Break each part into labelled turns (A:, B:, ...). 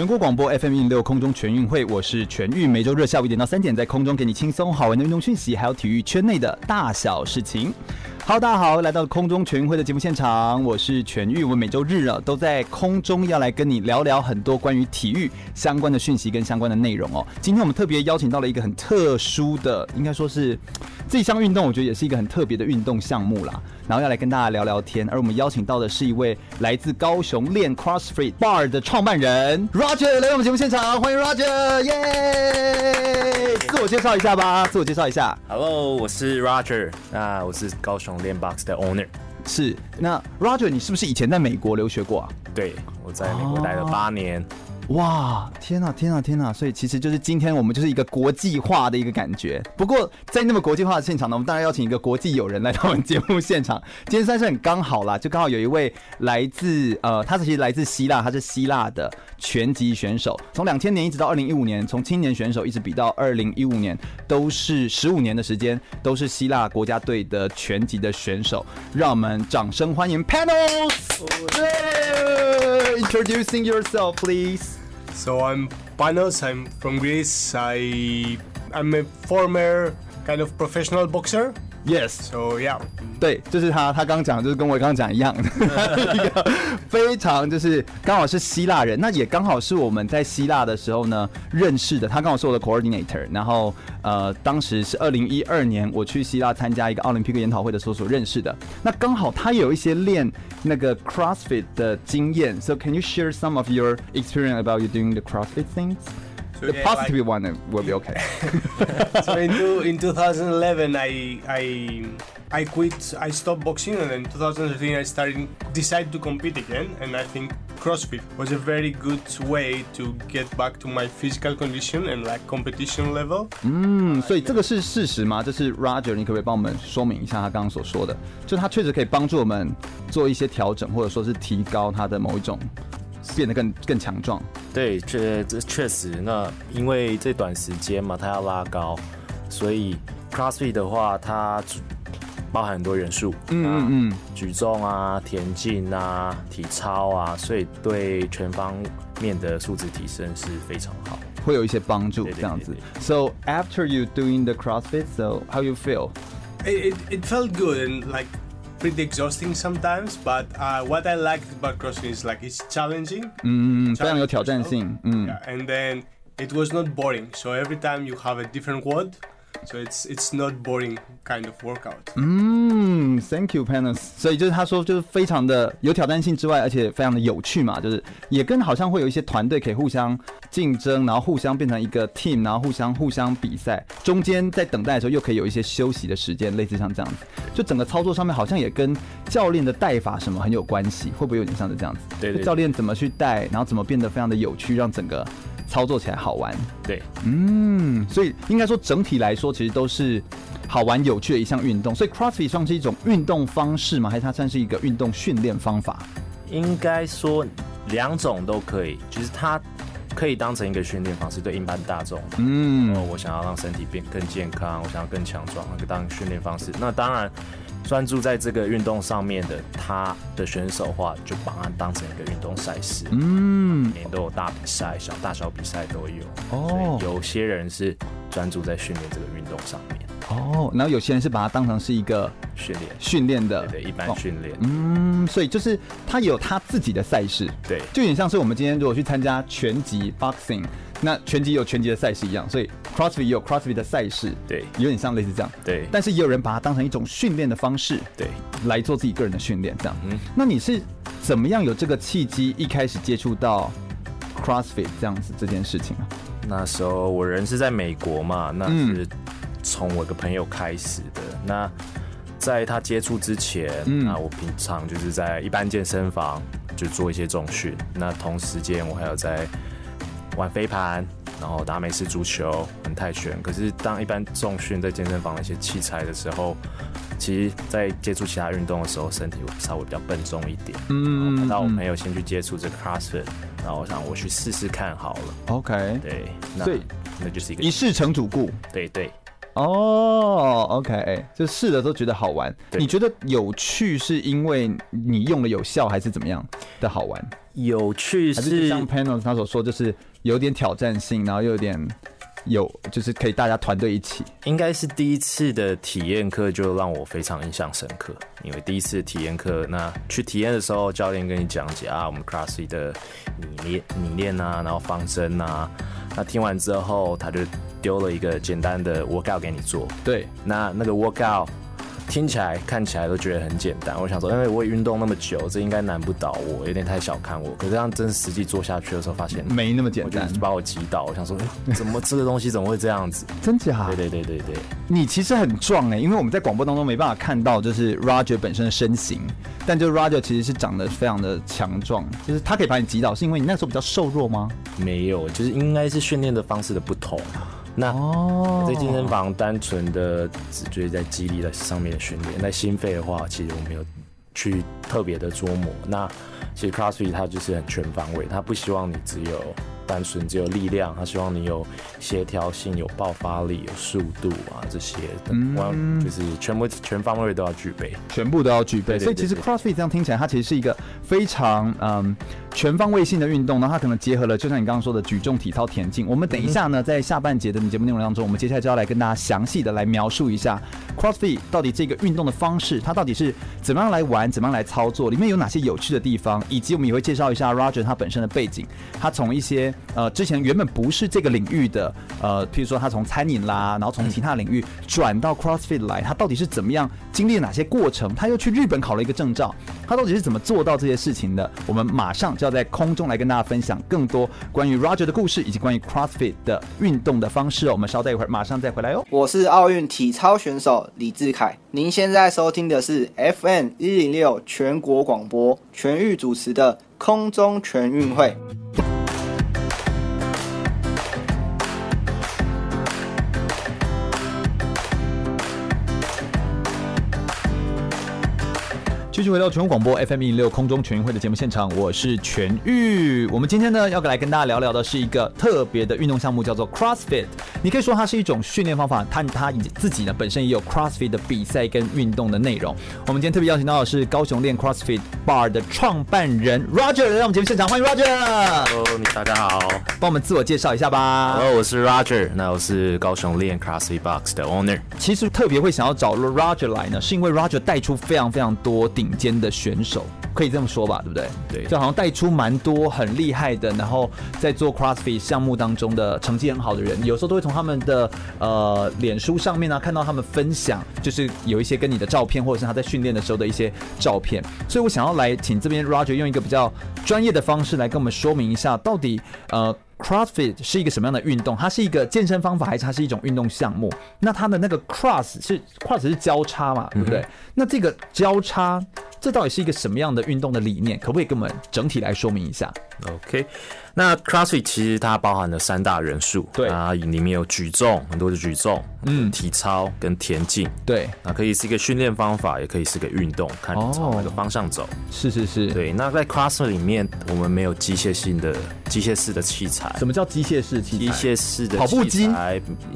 A: 全国广播 FM 一六空中全运会，我是全玉，每周日下午一点到三点，在空中给你轻松好玩的运动讯息，还有体育圈内的大小事情。Hello，大家好，来到空中全运会的节目现场，我是全玉。我们每周日啊都在空中要来跟你聊聊很多关于体育相关的讯息跟相关的内容哦。今天我们特别邀请到了一个很特殊的，应该说是这项运动，我觉得也是一个很特别的运动项目啦。然后要来跟大家聊聊天，而我们邀请到的是一位来自高雄练 CrossFit Bar 的创办人 Roger 来到我们节目现场，欢迎 Roger，耶！自我介绍一下吧，自我介绍一下。
B: Hello，我是 Roger，那我是高雄练 Box 的 Owner。
A: 是，那 Roger，你是不是以前在美国留学过啊？
B: 对，我在美国待了八年。Oh.
A: 哇，天呐，天呐，天呐！所以其实就是今天我们就是一个国际化的一个感觉。不过在那么国际化的现场呢，我们当然邀请一个国际友人来到我们节目现场。今天算是很刚好啦，就刚好有一位来自呃，他其实来自希腊，他是希腊的拳击选手，从两千年一直到二零一五年，从青年选手一直比到二零一五年，都是十五年的时间，都是希腊国家队的拳击的选手。让我们掌声欢迎 Panos！对，Introducing yourself, please.
C: So I'm Panos. I'm from Greece. I I'm a former kind of professional boxer.
A: Yes.
C: So yeah.
A: 对，就是他。他刚讲就是跟我刚刚讲一样的，一个非常就是刚好是希腊人，那也刚好是我们在希腊的时候呢认识的。他刚好是我的 coordinator，然后呃，当时是二零一二年我去希腊参加一个奥林匹克研讨会的时候所认识的。那刚好他有一些练那个 CrossFit 的经验。So can you share some of your experience about you doing the CrossFit things? The positive one will be okay.
C: so in, two, in 2011, I, I, I quit, I stopped boxing, and in 2013, I started, decided to compete again. And I think CrossFit was a very good way to get back to my physical condition and like competition level.
A: 嗯，所以这个是事实吗？这是 Roger，你可不可以帮我们说明一下他刚刚所说的？就他确实可以帮助我们做一些调整，或者说是提高他的某一种。 变得更更强壮，
B: 对，确这确实。那因为这短时间嘛，它要拉高，所以 CrossFit 的话，它包含很多元素，嗯嗯嗯，举重啊、田径啊、体操啊，所以对全方面的素质提升是非常好，
A: 会有一些帮助。这样子。So after you doing the CrossFit, so how you feel?
C: It it felt good and like. pretty exhausting sometimes, but uh, what I liked about CrossFit is like it's challenging.
A: 嗯，非常有挑战性。嗯
C: yeah, and then it was not boring. So every time you have a different WOD. So it's it's not boring kind of workout.
A: 嗯，Thank you, Panos。所以就是他说就是非常的有挑战性之外，而且非常的有趣嘛，就是也跟好像会有一些团队可以互相竞争，然后互相变成一个 team，然后互相互相比赛，中间在等待的时候又可以有一些休息的时间，类似像这样子。就整个操作上面好像也跟教练的带法什么很有关系，会不会有点像是这样子？
B: 对，对，对，
A: 教练怎么去带，然后怎么变得非常的有趣，让整个。操作起来好玩，
B: 对，
A: 嗯，所以应该说整体来说，其实都是好玩有趣的一项运动。所以 CrossFit 算是一种运动方式吗？还是它算是一个运动训练方法？
B: 应该说两种都可以，就是它可以当成一个训练方式，对一般大众，嗯，我想要让身体变更健康，我想要更强壮，那个当训练方式。那当然。专注在这个运动上面的他的选手的话，就把它当成一个运动赛事。嗯，每年都有大比赛、小大小比赛都有。哦，有些人是专注在训练这个运动上面。
A: 哦，然后有些人是把它当成是一个
B: 训练
A: 训练的
B: 对，对，一般训练。
A: 嗯，所以就是他有他自己的赛事。
B: 对，
A: 就有点像是我们今天如果去参加拳击 （boxing）。那拳击有拳击的赛事一样，所以 CrossFit 也有 CrossFit 的赛事，
B: 对，
A: 有点像类似这样，
B: 对。
A: 但是也有人把它当成一种训练的方式，
B: 对，
A: 来做自己个人的训练，这样。嗯，那你是怎么样有这个契机一开始接触到 CrossFit 这样子这件事情啊？
B: 那时候我人是在美国嘛，那是从我个朋友开始的。嗯、那在他接触之前，嗯，那我平常就是在一般健身房就做一些重训。那同时间我还有在玩飞盘，然后打美式足球、玩泰拳。可是当一般重训在健身房那些器材的时候，其实，在接触其他运动的时候，身体会稍微比较笨重一点。嗯，那我朋友先去接触这个 CrossFit，然后我想我去试试看好了。
A: OK，
B: 对，那那就是一个
A: 一试成主顾。
B: 对对。
A: 哦、oh，OK，就试了都觉得好玩。你觉得有趣是因为你用了有效，还是怎么样的好玩？
B: 有趣是，
A: 是像 Panel 他所说，就是有点挑战性，然后又有点。有，就是可以大家团队一起。
B: 应该是第一次的体验课就让我非常印象深刻，因为第一次体验课，那去体验的时候，教练跟你讲解啊，我们 CrossFit 的理念、理念啊，然后方针啊，那听完之后，他就丢了一个简单的 workout 给你做。
A: 对，
B: 那那个 workout。听起来、看起来都觉得很简单。我想说，因为我也运动那么久，这应该难不倒我，有点太小看我。可是这样真实际做下去的时候，发现
A: 没那么简单，
B: 就把我击倒。我想说，怎么这个东西怎么会这样子？
A: 真假？
B: 对对对对对。
A: 你其实很壮哎、欸，因为我们在广播当中没办法看到，就是 Roger 本身的身形，但就 Roger 其实是长得非常的强壮，就是他可以把你击倒，是因为你那时候比较瘦弱吗？
B: 没有，就是应该是训练的方式的不同。那在健身房单纯的只觉得在肌力的上面训练，那心肺的话，其实我没有去特别的琢磨。那其实 CrossFit 它就是很全方位，它不希望你只有。单纯只有力量，他希望你有协调性、有爆发力、有速度啊，这些的，嗯，就是全部全方位都要具备，
A: 全部都要具备。所以其实 CrossFit 这样听起来，它其实是一个非常嗯全方位性的运动。那它可能结合了，就像你刚刚说的举重、体操、田径。我们等一下呢，在下半节的节目内容当中，我们接下来就要来跟大家详细的来描述一下 CrossFit 到底这个运动的方式，它到底是怎么样来玩，怎么样来操作，里面有哪些有趣的地方，以及我们也会介绍一下 Roger 他本身的背景，他从一些。呃，之前原本不是这个领域的，呃，譬如说他从餐饮啦，然后从其他领域转到 CrossFit 来，他到底是怎么样经历哪些过程？他又去日本考了一个证照，他到底是怎么做到这些事情的？我们马上就要在空中来跟大家分享更多关于 Roger 的故事，以及关于 CrossFit 的运动的方式哦。我们稍待一会儿，马上再回来哦。
D: 我是奥运体操选手李志凯，您现在收听的是 FM 一零六全国广播全域主持的空中全运会。
A: 继续回到全国广播 FM 一零六空中全运会的节目现场，我是全玉。我们今天呢要来跟大家聊聊的是一个特别的运动项目，叫做 CrossFit。你可以说它是一种训练方法，它它自己呢本身也有 CrossFit 的比赛跟运动的内容。我们今天特别邀请到的是高雄练 CrossFit Bar 的创办人 Roger 来到我们节目现场，欢迎 Roger。
B: Hello，大家好，
A: 帮我们自我介绍一下吧。
B: Hello，我是 Roger，那我是高雄练 CrossFit Box 的 Owner。
A: 其实特别会想要找 Roger 来呢，是因为 Roger 带出非常非常多顶。间的选手可以这么说吧，对不对？
B: 对，
A: 就好像带出蛮多很厉害的，然后在做 CrossFit 项目当中的成绩很好的人，有时候都会从他们的呃脸书上面啊看到他们分享，就是有一些跟你的照片，或者是他在训练的时候的一些照片。所以我想要来请这边 Roger 用一个比较专业的方式来跟我们说明一下，到底呃。CrossFit 是一个什么样的运动？它是一个健身方法，还是它是一种运动项目？那它的那个 cross 是 cross 是交叉嘛，对不对？嗯、那这个交叉，这到底是一个什么样的运动的理念？可不可以跟我们整体来说明一下
B: ？OK。那 CrossFit 其实它包含了三大元素，
A: 对
B: 啊，里面有举重，很多的举重，嗯，体操跟田径，
A: 对，
B: 那可以是一个训练方法，也可以是个运动，看你朝哪个方向走。
A: 是是是，
B: 对。那在 CrossFit 里面，我们没有机械性的、机械式的器材。
A: 什么叫机械式器材？
B: 机械式的
A: 跑步机，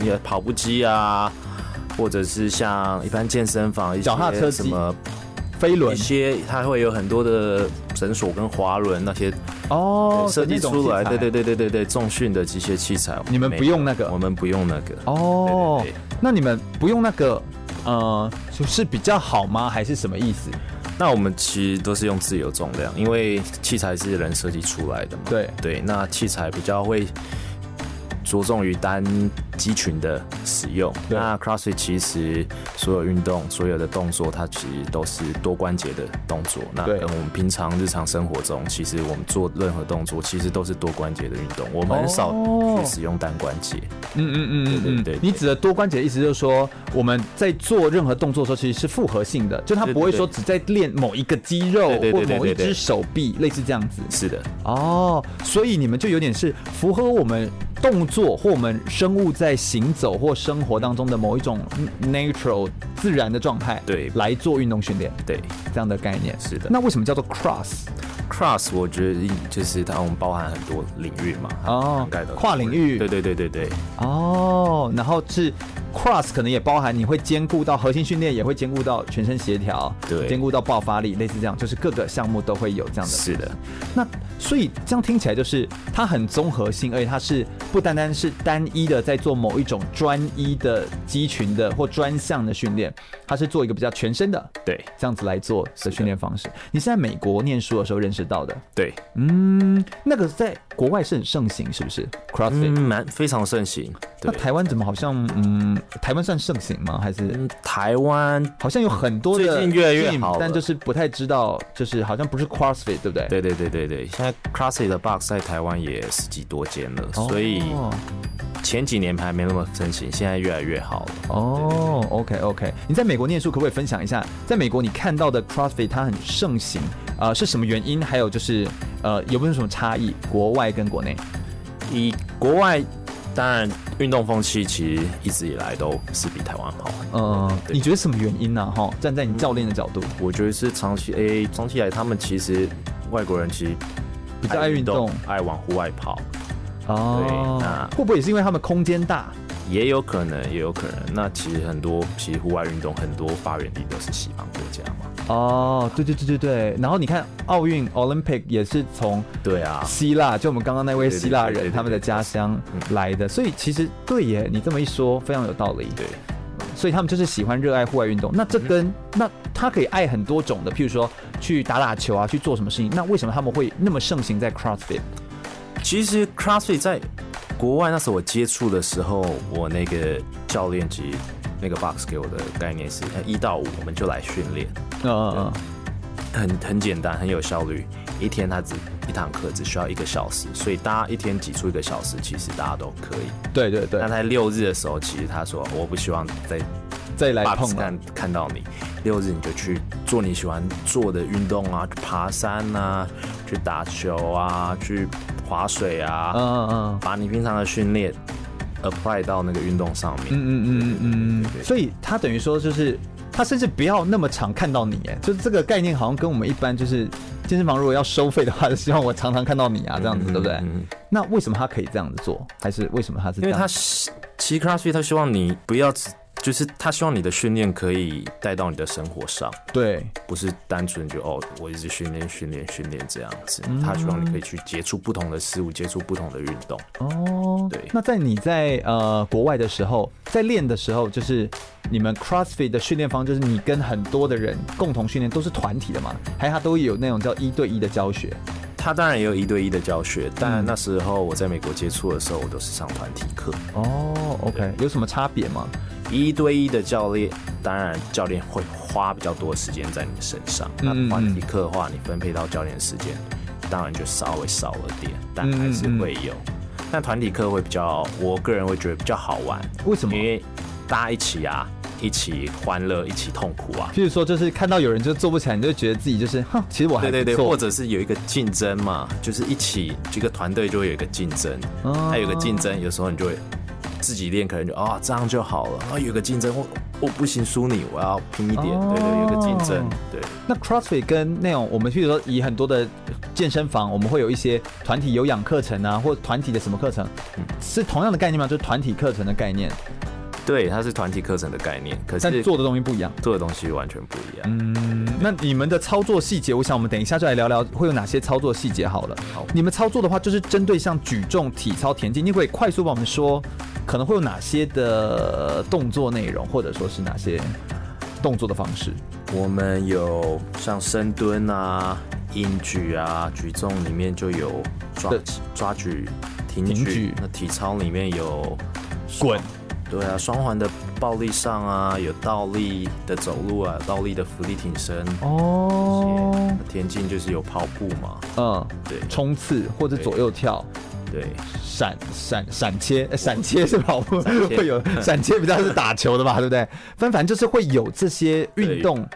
B: 也跑步机啊，或者是像一般健身房一些
A: 脚踏车
B: 什么。
A: 飞轮
B: 一些，它会有很多的绳索跟滑轮那些
A: 哦，
B: 设计出来，对对对对对对，重训的机械器材，
A: 你们不用那个，
B: 我们不用那个
A: 哦。那你们不用那个，呃，就是比较好吗？还是什么意思？
B: 那我们其实都是用自由重量，因为器材是人设计出来的嘛。
A: 对
B: 对，那器材比较会。着重于单肌群的使用。那 CrossFit 其实所有运动、所有的动作，它其实都是多关节的动作。那跟我们平常日常生活中，其实我们做任何动作，其实都是多关节的运动。我们很少去使用单关节。
A: 嗯嗯嗯嗯嗯，对。你指的多关节的意思就是说，我们在做任何动作的时候，其实是复合性的，就它不会说只在练某一个肌肉或某一只手臂，类似这样子。
B: 是的。
A: 哦，所以你们就有点是符合我们动作或我们生物在行走或生活当中的某一种 natural 自然的状态，
B: 对，
A: 来做运动训练，
B: 对，
A: 这样的概念。
B: 是的。
A: 那为什么叫做 cross？cross
B: 我觉得就是它我们包含很多领域嘛，
A: 哦，跨领域，
B: 对对对对对。
A: 哦，然后是。Cross 可能也包含你会兼顾到核心训练，也会兼顾到全身协调，
B: 对，
A: 兼顾到爆发力，类似这样，就是各个项目都会有这样的。
B: 是的，
A: 那所以这样听起来就是它很综合性，而且它是不单单是单一的在做某一种专一的肌群的或专项的训练，它是做一个比较全身的，
B: 对，
A: 这样子来做的训练方式。你是在美国念书的时候认识到的？
B: 对，
A: 嗯，那个在国外是很盛行，是不是？CrossFit
B: 蛮、嗯、非常盛行。
A: 那台湾怎么好像嗯？台湾算盛行吗？还是、嗯、
B: 台湾
A: 好像有很多的，
B: 最近越来越好，
A: 但就是不太知道，就是好像不是 CrossFit 对不对？
B: 对对对对对，现在 CrossFit 的 Box 在台湾也十几多间了，哦、所以前几年还没那么盛行，现在越来越好了。
A: 哦，OK OK，你在美国念书，可不可以分享一下，在美国你看到的 CrossFit 它很盛行啊、呃，是什么原因？还有就是呃，有没有什么差异？国外跟国内？
B: 以国外。当然，运动风气其实一直以来都是比台湾好。
A: 嗯，你觉得什么原因呢？哈，站在你教练的角度，
B: 我觉得是长期，诶，长期以来他们其实外国人其实
A: 比较爱运动，
B: 爱往户外跑。
A: 哦，对，那会不会也是因为他们空间大？
B: 也有可能，也有可能。那其实很多，其实户外运动很多发源地都是西方国家嘛。
A: 哦，对对对对对。然后你看奥运 Olympic 也是从
B: 对啊
A: 希腊，就我们刚刚那位希腊人他们的家乡来的。所以其实对耶，你这么一说非常有道理。
B: 对，
A: 所以他们就是喜欢热爱户外运动。那这跟、嗯、那他可以爱很多种的，譬如说去打打球啊，去做什么事情。那为什么他们会那么盛行在 CrossFit？
B: 其实 CrossFit 在国外那时候我接触的时候，我那个教练级那个 box 给我的概念是，一到五我们就来训练，嗯嗯嗯，很很简单，很有效率，一天他只一堂课只需要一个小时，所以大家一天挤出一个小时，其实大家都可以。
A: 对对对。
B: 那在六日的时候，其实他说我不希望再
A: 再来碰
B: 看看到你，六日你就去做你喜欢做的运动啊，去爬山啊，去打球啊，去。划水啊，嗯嗯嗯，把你平常的训练 apply 到那个运动上面，嗯嗯嗯嗯
A: 嗯，所以他等于说就是他甚至不要那么常看到你，哎，就是这个概念好像跟我们一般就是健身房如果要收费的话，就希望我常常看到你啊，这样子对不对？那为什么他可以这样子做？还是为什么他是？
B: 因为他其实 CrossFit 他希望你不要只。就是他希望你的训练可以带到你的生活上，
A: 对，
B: 不是单纯就哦，我一直训练训练训练这样子。嗯、他希望你可以去接触不同的事物，接触不同的运动。
A: 哦，
B: 对。
A: 那在你在呃国外的时候，在练的时候，就是你们 CrossFit 的训练方，就是你跟很多的人共同训练，都是团体的嘛？还有他都有那种叫一对一的教学？
B: 他当然也有一对一的教学，但那时候我在美国接触的时候，我都是上团体课。
A: 哦，OK，有什么差别吗？
B: 一对一的教练，当然教练会花比较多时间在你身上。那团体课的话，你分配到教练时间，当然就稍微少了点，但还是会有。但团体课会比较，我个人会觉得比较好玩。
A: 为什么？
B: 因为大家一起啊。一起欢乐，一起痛苦啊！
A: 譬如说，就是看到有人就做不起来，你就觉得自己就是，哼，其实我还
B: 对对对，或者是有一个竞争嘛，就是一起这个团队就会有一个竞争，还有个竞争，有时候你就会自己练，可能就啊、哦、这样就好了啊，有个竞争，我我不行输你，我要拼一点，对对，有个竞争，对。
A: 那 CrossFit 跟那种我们譬如说以很多的健身房，我们会有一些团体有氧课程啊，或团体的什么课程，是同样的概念吗？就是团体课程的概念。
B: 对，它是团体课程的概念，可是
A: 做的东西不一样，
B: 做的东西完全不一样。
A: 嗯，那你们的操作细节，我想我们等一下就来聊聊会有哪些操作细节好了。好，你们操作的话，就是针对像举重、体操、田径，你会快速帮我们说可能会有哪些的动作内容，或者说是哪些动作的方式？
B: 我们有像深蹲啊。硬举啊，举重里面就有抓抓举、挺举，那体操里面有
A: 滚，
B: 对啊，双环的暴力上啊，有倒立的走路啊，倒立的浮力挺身。哦，田径就是有跑步嘛，
A: 嗯，对，冲刺或者左右跳。
B: 对，
A: 闪闪闪切，闪切是跑步会有闪切，比较是打球的吧，对不对？反正就是会有这些运动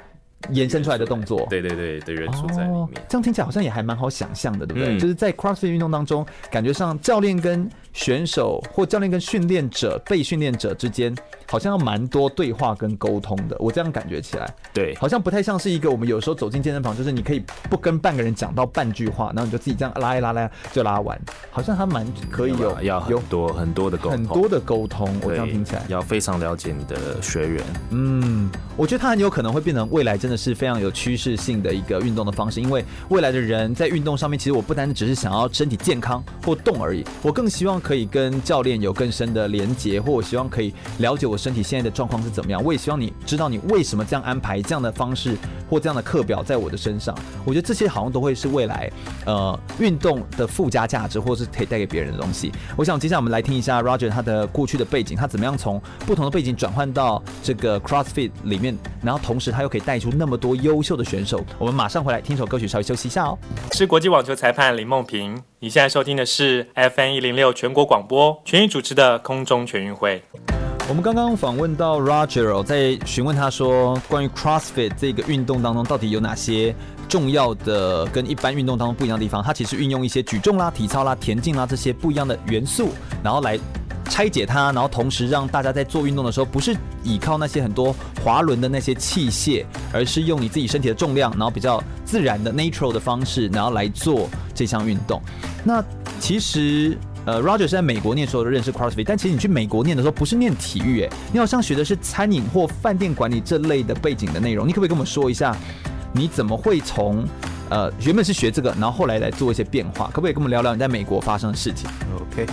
A: 延伸出来的动作，
B: 对对对的元素在里面。
A: 这样听起来好像也还蛮好想象的，对不对？就是在 CrossFit 运动当中，感觉上教练跟选手或教练跟训练者、被训练者之间。好像要蛮多对话跟沟通的，我这样感觉起来，
B: 对，
A: 好像不太像是一个我们有时候走进健身房，就是你可以不跟半个人讲到半句话，然后你就自己这样拉一拉拉就拉完，好像还蛮可以有
B: 要很多很多的沟通，
A: 很多的沟通，我这样听起来。
B: 要非常了解你的学员，
A: 嗯，我觉得他很有可能会变成未来真的是非常有趋势性的一个运动的方式，因为未来的人在运动上面，其实我不单只是想要身体健康或动而已，我更希望可以跟教练有更深的连结，或我希望可以了解我身体现在的状况。是怎么样？我也希望你知道你为什么这样安排这样的方式或这样的课表在我的身上。我觉得这些好像都会是未来呃运动的附加价值，或是可以带给别人的东西。我想接下来我们来听一下 Roger 他的过去的背景，他怎么样从不同的背景转换到这个 CrossFit 里面，然后同时他又可以带出那么多优秀的选手。我们马上回来听首歌曲，稍微休息一下哦。
E: 是国际网球裁判林梦萍，你现在收听的是 FM 一零六全国广播全域主持的空中全运会。
A: 我们刚刚访问到 Roger，在询问他说，关于 CrossFit 这个运动当中，到底有哪些重要的跟一般运动当中不一样的地方？他其实运用一些举重啦、体操啦、田径啦这些不一样的元素，然后来拆解它，然后同时让大家在做运动的时候，不是依靠那些很多滑轮的那些器械，而是用你自己身体的重量，然后比较自然的 natural 的方式，然后来做这项运动。那其实。呃，Roger 是在美国念书的，认识 CrossFit，但其实你去美国念的时候不是念体育，哎，你好像学的是餐饮或饭店管理这类的背景的内容。你可不可以跟我们说一下，你怎么会从呃原本是学这个，然后后来来做一些变化？可不可以跟我们聊聊你在美国发生的事情
B: ？OK，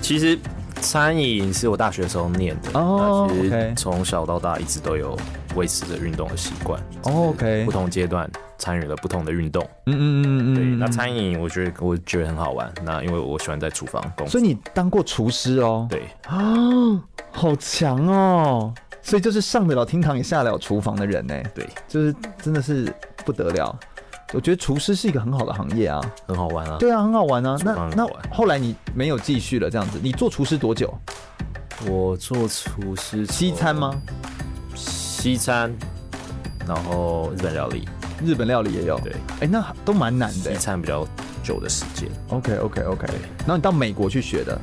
B: 其实餐饮是我大学的时候念的，
A: 哦，
B: 其实从小到大一直都有维持着运动的习惯。
A: OK，
B: 不同阶段。参与了不同的运动，
A: 嗯嗯嗯嗯，
B: 对，那餐饮我觉得我觉得很好玩，那因为我喜欢在厨房工作，
A: 所以你当过厨师哦？
B: 对。
A: 啊，好强哦，所以就是上得了厅堂也下得了厨房的人呢，
B: 对，
A: 就是真的是不得了，我觉得厨师是一个很好的行业啊，
B: 很好玩啊，
A: 对啊，很好玩啊，那那后来你没有继续了这样子，你做厨师多久？
B: 我做厨师
A: 西餐吗？
B: 西餐，然后日本料理。
A: 日本料理也有，
B: 对，
A: 哎，那都蛮难的。
B: 西餐比较久的时间。
A: OK OK OK。然后你到美国去学的？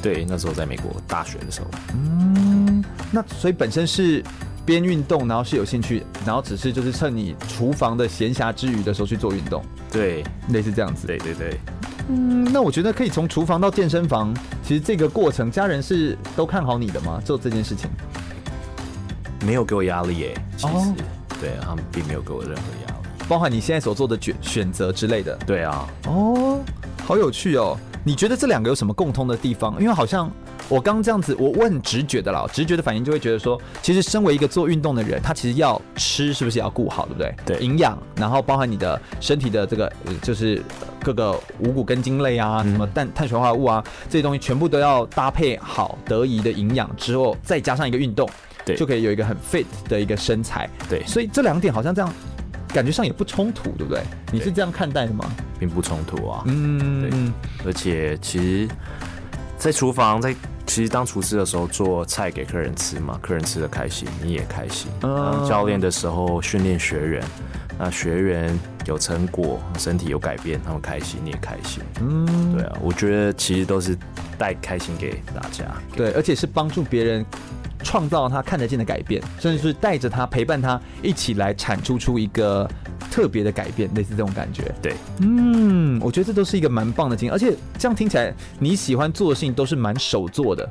B: 对，那时候在美国大学的时候。
A: 嗯，那所以本身是边运动，然后是有兴趣，然后只是就是趁你厨房的闲暇之余的时候去做运动。
B: 对，
A: 类似这样子。
B: 对对对。
A: 嗯，那我觉得可以从厨房到健身房，其实这个过程，家人是都看好你的吗？做这件事情？
B: 没有给我压力耶，其实，
A: 哦、
B: 对他们并没有给我任何压力。
A: 包含你现在所做的选选择之类的，
B: 对啊，
A: 哦，好有趣哦！你觉得这两个有什么共通的地方？因为好像我刚这样子，我我很直觉的啦，直觉的反应就会觉得说，其实身为一个做运动的人，他其实要吃是不是要顾好，对不对？
B: 对，
A: 营养，然后包含你的身体的这个，就是各个五谷根茎类啊，什么碳碳水化合物啊，这些东西全部都要搭配好得宜的营养之后，再加上一个运动，
B: 对，
A: 就可以有一个很 fit 的一个身材。
B: 对，
A: 所以这两点好像这样。感觉上也不冲突，对不对？你是这样看待的吗？
B: 并不冲突啊。
A: 嗯，
B: 对。而且其实，在厨房，在其实当厨师的时候做菜给客人吃嘛，客人吃的开心，你也开心。嗯。教练的时候训练学员，那学员有成果，身体有改变，他们开心，你也开心。嗯，对啊，我觉得其实都是带开心给大家。
A: 对，而且是帮助别人。创造他看得见的改变，甚至是带着他陪伴他一起来产出出一个特别的改变，类似这种感觉。
B: 对，
A: 嗯，我觉得这都是一个蛮棒的经验，而且这样听起来，你喜欢做的事情都是蛮手做的，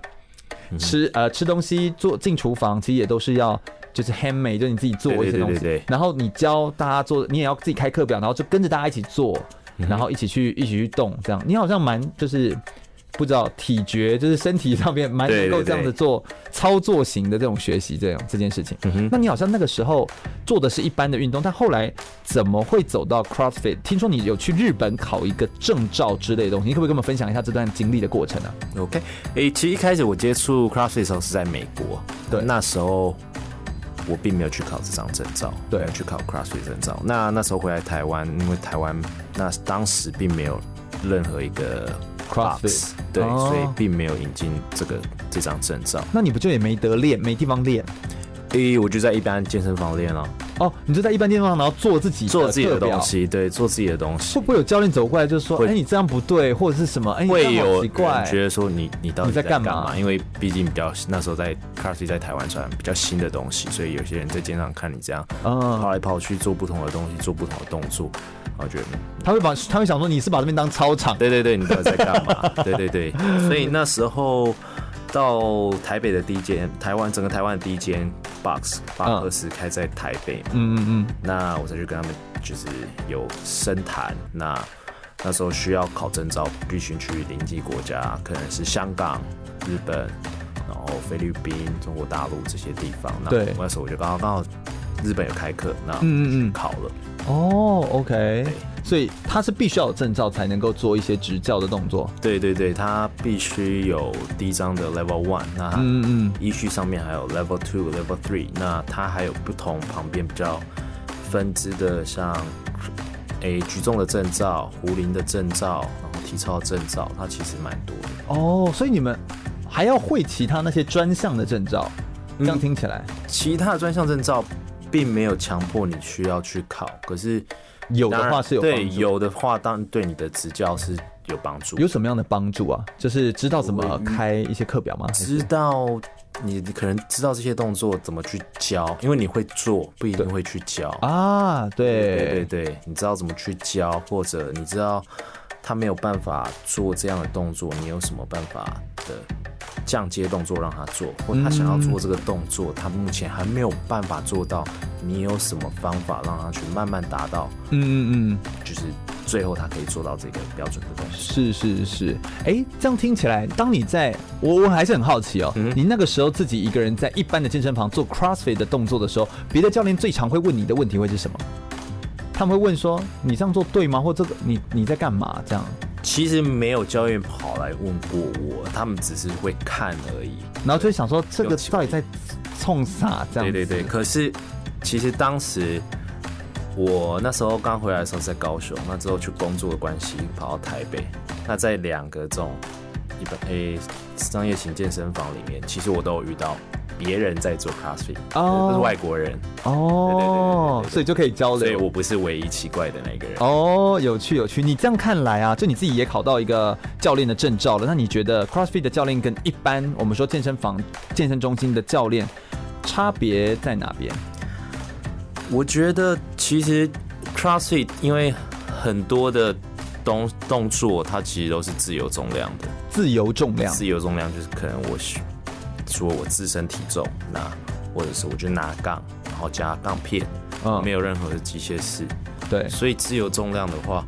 A: 嗯、吃呃吃东西做进厨房，其实也都是要就是 handmade，就是你自己做一些东西。对对对对对。然后你教大家做，你也要自己开课表，然后就跟着大家一起做，然后一起去一起去动，这样你好像蛮就是。不知道体觉，就是身体上面蛮能够这样子做操作型的这种学习，这样这件事情。嗯哼，那你好像那个时候做的是一般的运动，但后来怎么会走到 CrossFit？听说你有去日本考一个证照之类的东西，你可不可以跟我们分享一下这段经历的过程呢、啊、
B: ？OK，哎、欸，其实一开始我接触 CrossFit 的时候是在美国，对，那时候我并没有去考这张证照，对，去考 CrossFit 证照。那那时候回来台湾，因为台湾那当时并没有任何一个。CrossFit 对，哦、所以并没有引进这个这张证照。
A: 那你不就也没得练，没地方练？
B: 诶、欸，我就在一般健身房练了。
A: 哦，你就在一般健身房，然后做自己
B: 做自己的东西，对，做自己的东西。
A: 会不会有教练走过来就说：“哎、欸，你这样不对，或者是什么？”哎、欸，
B: 会有奇怪，觉得说你你到底在干嘛？
A: 嘛
B: 因为毕竟比较那时候在 CrossFit 在台湾算比较新的东西，所以有些人在街上看你这样，嗯，跑来跑去做不同的东西，做不同的动作。我觉得
A: 他会把他会想说，你是把这边当操场？
B: 对对对，你到底在干嘛？对对对，所以那时候到台北的第一间台湾整个台湾的第一间 box 巴克斯开在台北，嗯嗯嗯，那我再去跟他们就是有深谈，那那时候需要考证照，必须去邻近国家，可能是香港、日本，然后菲律宾、中国大陆这些地方。
A: 对，
B: 那时候我就刚好刚好日本有开课，那嗯嗯嗯考了。
A: 哦，OK，所以他是必须要有证照才能够做一些执教的动作。
B: 对对对，他必须有第一张的 Level One，那嗯嗯，依序上面还有 Level Two、Level Three，那他还有不同旁边比较分支的，像诶举重的证照、壶铃的证照，然后体操证照，它其实蛮多的。
A: 哦，所以你们还要会其他那些专项的证照？这样听起来，
B: 嗯、其他的专项证照。并没有强迫你需要去考，可是
A: 有的话是有
B: 对有的话，当然对你的执教是有帮助。
A: 有什么样的帮助啊？就是知道怎么开一些课表吗？
B: 知道你可能知道这些动作怎么去教，因为你会做，不一定会去教
A: 啊。对
B: 对对对，你知道怎么去教，或者你知道他没有办法做这样的动作，你有什么办法的？降阶动作让他做，或他想要做这个动作，嗯、他目前还没有办法做到。你有什么方法让他去慢慢达到？嗯嗯嗯，就是最后他可以做到这个标准的东
A: 西。是是是，哎、欸，这样听起来，当你在我我还是很好奇哦，嗯、你那个时候自己一个人在一般的健身房做 CrossFit 的动作的时候，别的教练最常会问你的问题会是什么？他们会问说：“你这样做对吗？或这个你你在干嘛？”这样。
B: 其实没有教练跑来问过我，他们只是会看而已，
A: 然后就会想说这个到底在冲啥这样？
B: 对对对。可是其实当时我那时候刚回来的时候在高雄，那之后去工作的关系跑到台北，那在两个这种一般诶商业型健身房里面，其实我都有遇到。别人在做 CrossFit，哦，都是外国人
A: 哦，所以就可以交流。
B: 所以我不是唯一奇怪的那个人
A: 哦，有趣有趣。你这样看来啊，就你自己也考到一个教练的证照了。那你觉得 CrossFit 的教练跟一般我们说健身房、健身中心的教练差别在哪边？
B: 我觉得其实 CrossFit 因为很多的动动作，它其实都是自由重量的。
A: 自由重量，
B: 自由重量就是可能我。说我自身体重，那或者是我就拿杠，然后加杠片，嗯，没有任何的机械式，
A: 对，
B: 所以自由重量的话，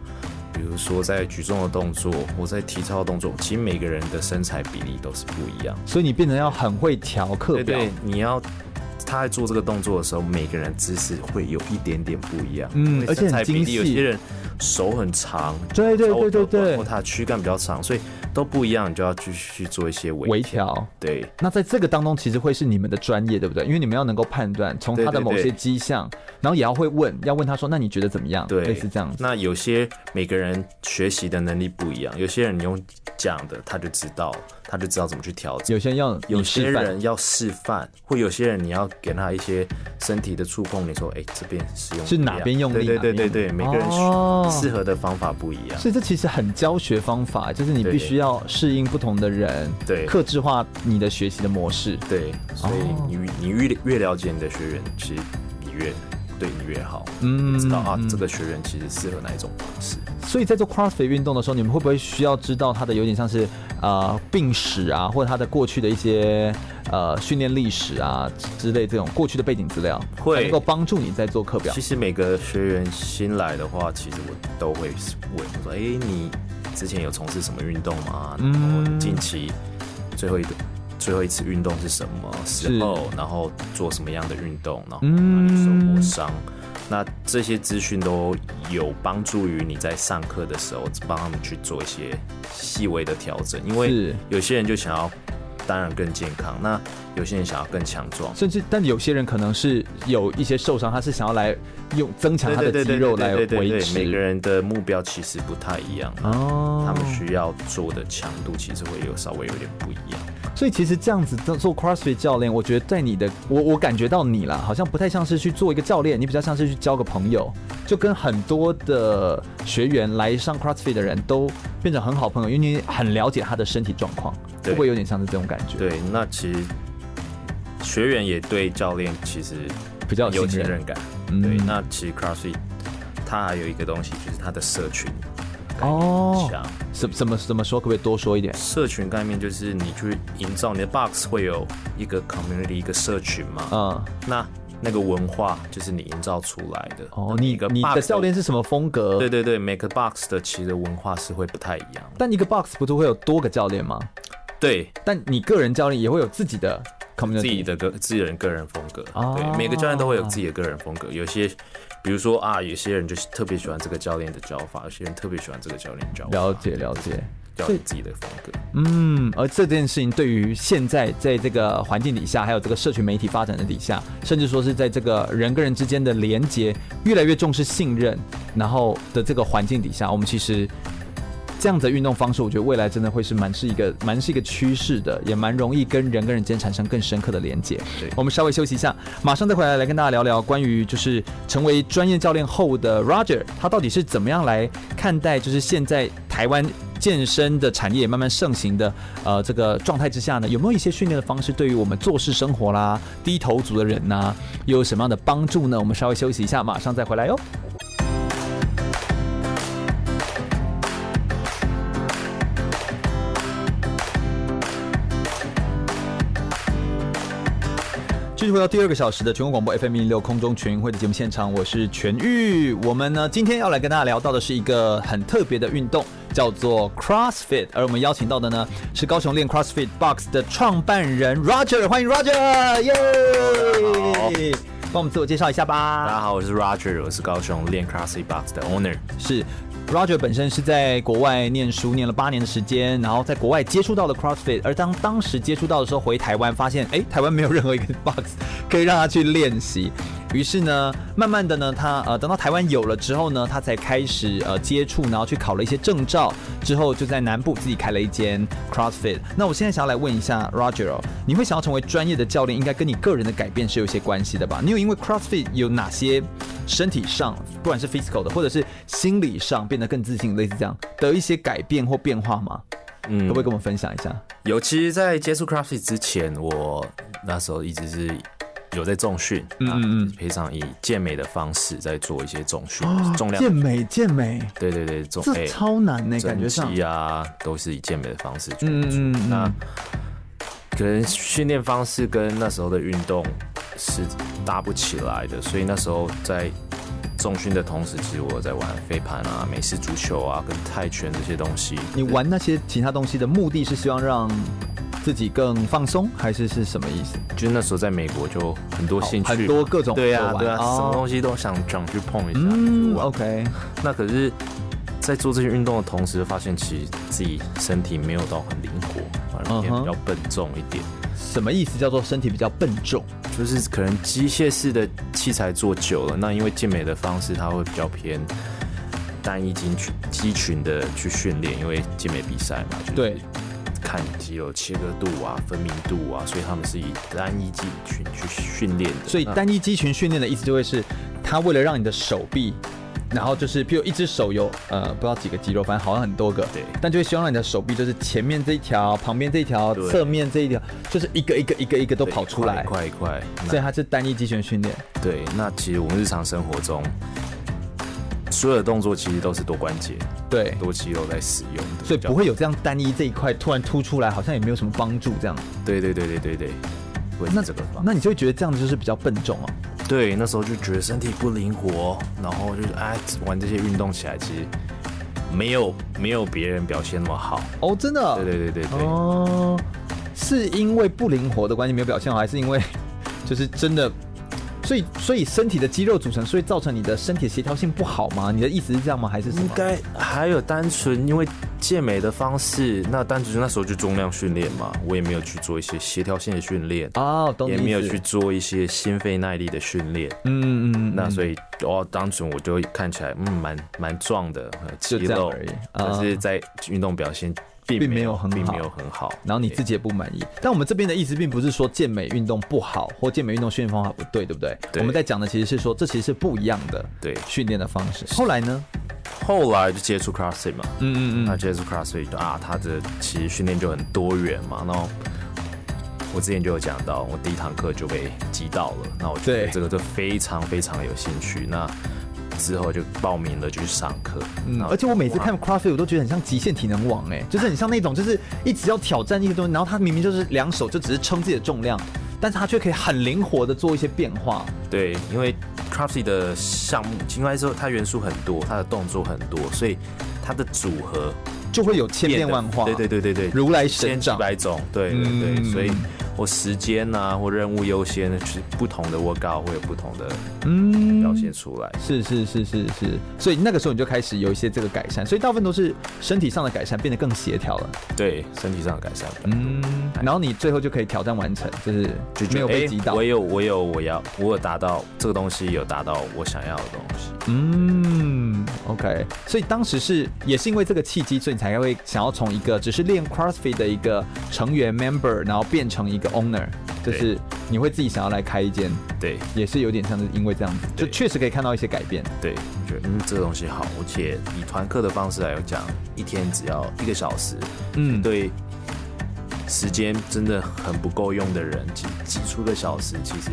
B: 比如说在举重的动作，或在体操的动作，其实每个人的身材比例都是不一样，
A: 所以你变成要很会调课表，
B: 对，对，你要他在做这个动作的时候，每个人姿势会有一点点不一样，
A: 嗯，而且很精细，
B: 有些人手很长，
A: 对对对对对，
B: 或他躯干比较长，所以。都不一样，你就要继续做一些微调。对，
A: 那在这个当中，其实会是你们的专业，对不对？因为你们要能够判断从他的某些迹象，然后也要会问，要问他说：“那你觉得怎么样？”
B: 对，
A: 类似这样子。
B: 那有些每个人学习的能力不一样，有些人你用讲的，他就知道，他就知道怎么去调整。
A: 有些人要，
B: 有些人要示范，或有些人你要给他一些身体的触碰，你说：“哎、欸，这边使用
A: 是哪边用力？”
B: 对对对对对，每个人适合的方法不一样。
A: 所以这其实很教学方法，就是你必须要适应不同。的人，
B: 对，
A: 克制化你的学习的模式，
B: 对，所以你你越越了解你的学员，其实你越对你越好，嗯，知道啊，这个学员其实适合哪一种方式。
A: 所以在做 CrossFit 运动的时候，你们会不会需要知道他的有点像是呃病史啊，或者他的过去的一些呃训练历史啊之类这种过去的背景资料，会能够帮助你在做课表？
B: 其实每个学员新来的话，其实我都会问我说，哎，你。之前有从事什么运动吗？然后近期最后一个最后一次运动是什么时候？然后做什么样的运动？然后哪里受过伤？那这些资讯都有帮助于你在上课的时候帮他们去做一些细微的调整，因为有些人就想要。当然更健康。那有些人想要更强壮，
A: 甚至但有些人可能是有一些受伤，他是想要来用增强他的肌肉来维持。
B: 每个人的目标其实不太一样哦，他们需要做的强度其实会有稍微有点不一样。
A: 所以其实这样子做 CrossFit 教练，我觉得在你的我我感觉到你啦，好像不太像是去做一个教练，你比较像是去交个朋友，就跟很多的学员来上 CrossFit 的人都变成很好朋友，因为你很了解他的身体状况，会不会有点像是这种感觉？
B: 对，那其实学员也对教练其实
A: 比较有
B: 信任感。对，那其实 CrossFit 它还有一个东西，就是它的社群。哦，
A: 怎怎么怎么说？可不可以多说一点？
B: 社群概念就是你去营造你的 box 会有一个 community 一个社群嘛？嗯，那那个文化就是你营造出来的。
A: 哦，你一个你的教练是什么风格？
B: 对对对，每个 box 的其实文化是会不太一样。
A: 但一个 box 不都会有多个教练吗？
B: 对，
A: 但你个人教练也会有自己的 community，
B: 自己的个自己人个人风格。哦，对，每个教练都会有自己的个人风格，有些。比如说啊，有些人就是特别喜欢这个教练的教法，有些人特别喜欢这个教练教法。
A: 了解了解，
B: 要有自己的风格。
A: 嗯，而这件事情对于现在在这个环境底下，还有这个社群媒体发展的底下，甚至说是在这个人跟人之间的连接越来越重视信任，然后的这个环境底下，我们其实。这样子的运动方式，我觉得未来真的会是蛮是一个蛮是一个趋势的，也蛮容易跟人跟人间产生更深刻的连接。对，我们稍微休息一下，马上再回来来跟大家聊聊关于就是成为专业教练后的 Roger，他到底是怎么样来看待就是现在台湾健身的产业慢慢盛行的呃这个状态之下呢，有没有一些训练的方式对于我们做事生活啦低头族的人呐、啊，又有什么样的帮助呢？我们稍微休息一下，马上再回来哟。继续回到第二个小时的全国广播 FM 一零六空中全运会的节目现场，我是全玉。我们呢今天要来跟大家聊到的是一个很特别的运动，叫做 CrossFit。而我们邀请到的呢是高雄练 CrossFit Box 的创办人 Roger，欢迎 Roger，耶！帮我们自我介绍一下吧。
B: 大家好，我是 Roger，我是高雄练 CrossFit Box 的 Owner。
A: 是。Roger 本身是在国外念书，念了八年的时间，然后在国外接触到了 CrossFit，而当当时接触到的时候，回台湾发现，哎，台湾没有任何一个 box 可以让他去练习。于是呢，慢慢的呢，他呃等到台湾有了之后呢，他才开始呃接触，然后去考了一些证照，之后就在南部自己开了一间 CrossFit。那我现在想要来问一下 Roger 哦，你会想要成为专业的教练，应该跟你个人的改变是有一些关系的吧？你有因为 CrossFit 有哪些身体上，不管是 physical 的，或者是心理上变得更自信，类似这样的一些改变或变化吗？嗯，可不可以跟我们分享一下？
B: 尤其在接触 CrossFit 之前，我那时候一直是。有在重训，嗯嗯，非常以健美的方式在做一些重训，哦、重量。
A: 健美健美，
B: 对对对，重
A: 这超难呢，感觉上。
B: 啊，都是以健美的方式去做。嗯嗯，那可能训练方式跟那时候的运动是搭不起来的，所以那时候在重训的同时，其实我在玩飞盘啊、美式足球啊、跟泰拳这些东西。
A: 你玩那些其他东西的目的是希望让。自己更放松，还是是什么意思？
B: 就是那时候在美国就很多兴趣，
A: 很多各种
B: 对啊对啊，什么东西都想想去碰一下。
A: 嗯，OK。
B: 那可是，在做这些运动的同时，发现其实自己身体没有到很灵活，反而也比较笨重一点。
A: 什么意思？叫做身体比较笨重？
B: 就是可能机械式的器材做久了，那因为健美的方式，它会比较偏单一肌群肌群的去训练，因为健美比赛嘛，就是、
A: 对。
B: 看肌肉切割度啊、分明度啊，所以他们是以单一肌群去训练的。
A: 所以单一肌群训练的意思就会是，他为了让你的手臂，然后就是，譬如一只手有呃不知道几个肌肉，反正好像很多个。对。但就会希望让你的手臂就是前面这一条、旁边这一条、侧面这一条，就是一个一个一个一个都跑出来，
B: 一块一块。
A: 所以它是单一肌群训练。
B: 对，那其实我们日常生活中。所有的动作其实都是多关节，
A: 对，
B: 多肌肉在使用，
A: 所以不会有这样单一这一块突然突出来，好像也没有什么帮助这样。
B: 对对对对对对，
A: 那这个那你就会觉得这样子就是比较笨重哦。
B: 对，那时候就觉得身体不灵活，然后就是哎玩这些运动起来其实没有没有别人表现那么好。
A: 哦，真的？
B: 对对对对对。
A: 哦，是因为不灵活的关系没有表现好，还是因为 就是真的？所以，所以身体的肌肉组成，所以造成你的身体协调性不好吗？你的意思是这样吗？还是什么？
B: 应该还有单纯因为健美的方式，那单纯那时候就重量训练嘛，我也没有去做一些协调性的训练
A: 哦，懂，
B: 也没有去做一些心肺耐力的训练。
A: 嗯嗯嗯，
B: 那所以哦，单纯我就看起来嗯蛮蛮壮的肌肉而已，可是在运动表现。并没有很好，并没有很好，
A: 然后你自己也不满意。但我们这边的意思并不是说健美运动不好，或健美运动训练方法不对，对不对？对。我们在讲的其实是说，这其实是不一样的对训练的方式。后来呢？
B: 后来就接触 CrossFit 嘛，
A: 嗯嗯嗯，
B: 那接触 CrossFit 啊，他的其实训练就很多元嘛。然后我之前就有讲到，我第一堂课就被击到了，那我觉得这个就非常非常有兴趣。那之后就报名了，就去上课。
A: 嗯，而且我每次看 CrossFit，我都觉得很像极限体能网，哎，就是很像那种，就是一直要挑战一个东西，然后他明明就是两手就只是撑自己的重量，但是他却可以很灵活的做一些变化。
B: 对，因为 CrossFit 的项目，应该说它元素很多，它的动作很多，所以它的组合
A: 就会有千变万化。
B: 对对对对对，
A: 如来神掌，
B: 百种。对对对，嗯、所以。或时间呐、啊，或任务优先，是不同的 workout 会有不同的嗯表现出来。
A: 是是是是是，所以那个时候你就开始有一些这个改善，所以大部分都是身体上的改善，变得更协调了。
B: 对，身体上的改善。
A: 嗯，然后你最后就可以挑战完成，就是就没有被击倒。
B: 我有我有我要我有达到这个东西，有达到我想要的东西。
A: 嗯，OK。所以当时是也是因为这个契机，所以你才会想要从一个只是练 CrossFit 的一个成员 member，然后变成一个。Owner 就是你会自己想要来开一间，
B: 对，
A: 也是有点像是因为这样子，就确实可以看到一些改变。
B: 对，我觉得嗯这个东西好，而且以团课的方式来讲，一天只要一个小时，嗯，对，时间真的很不够用的人，挤挤出个小时，其实。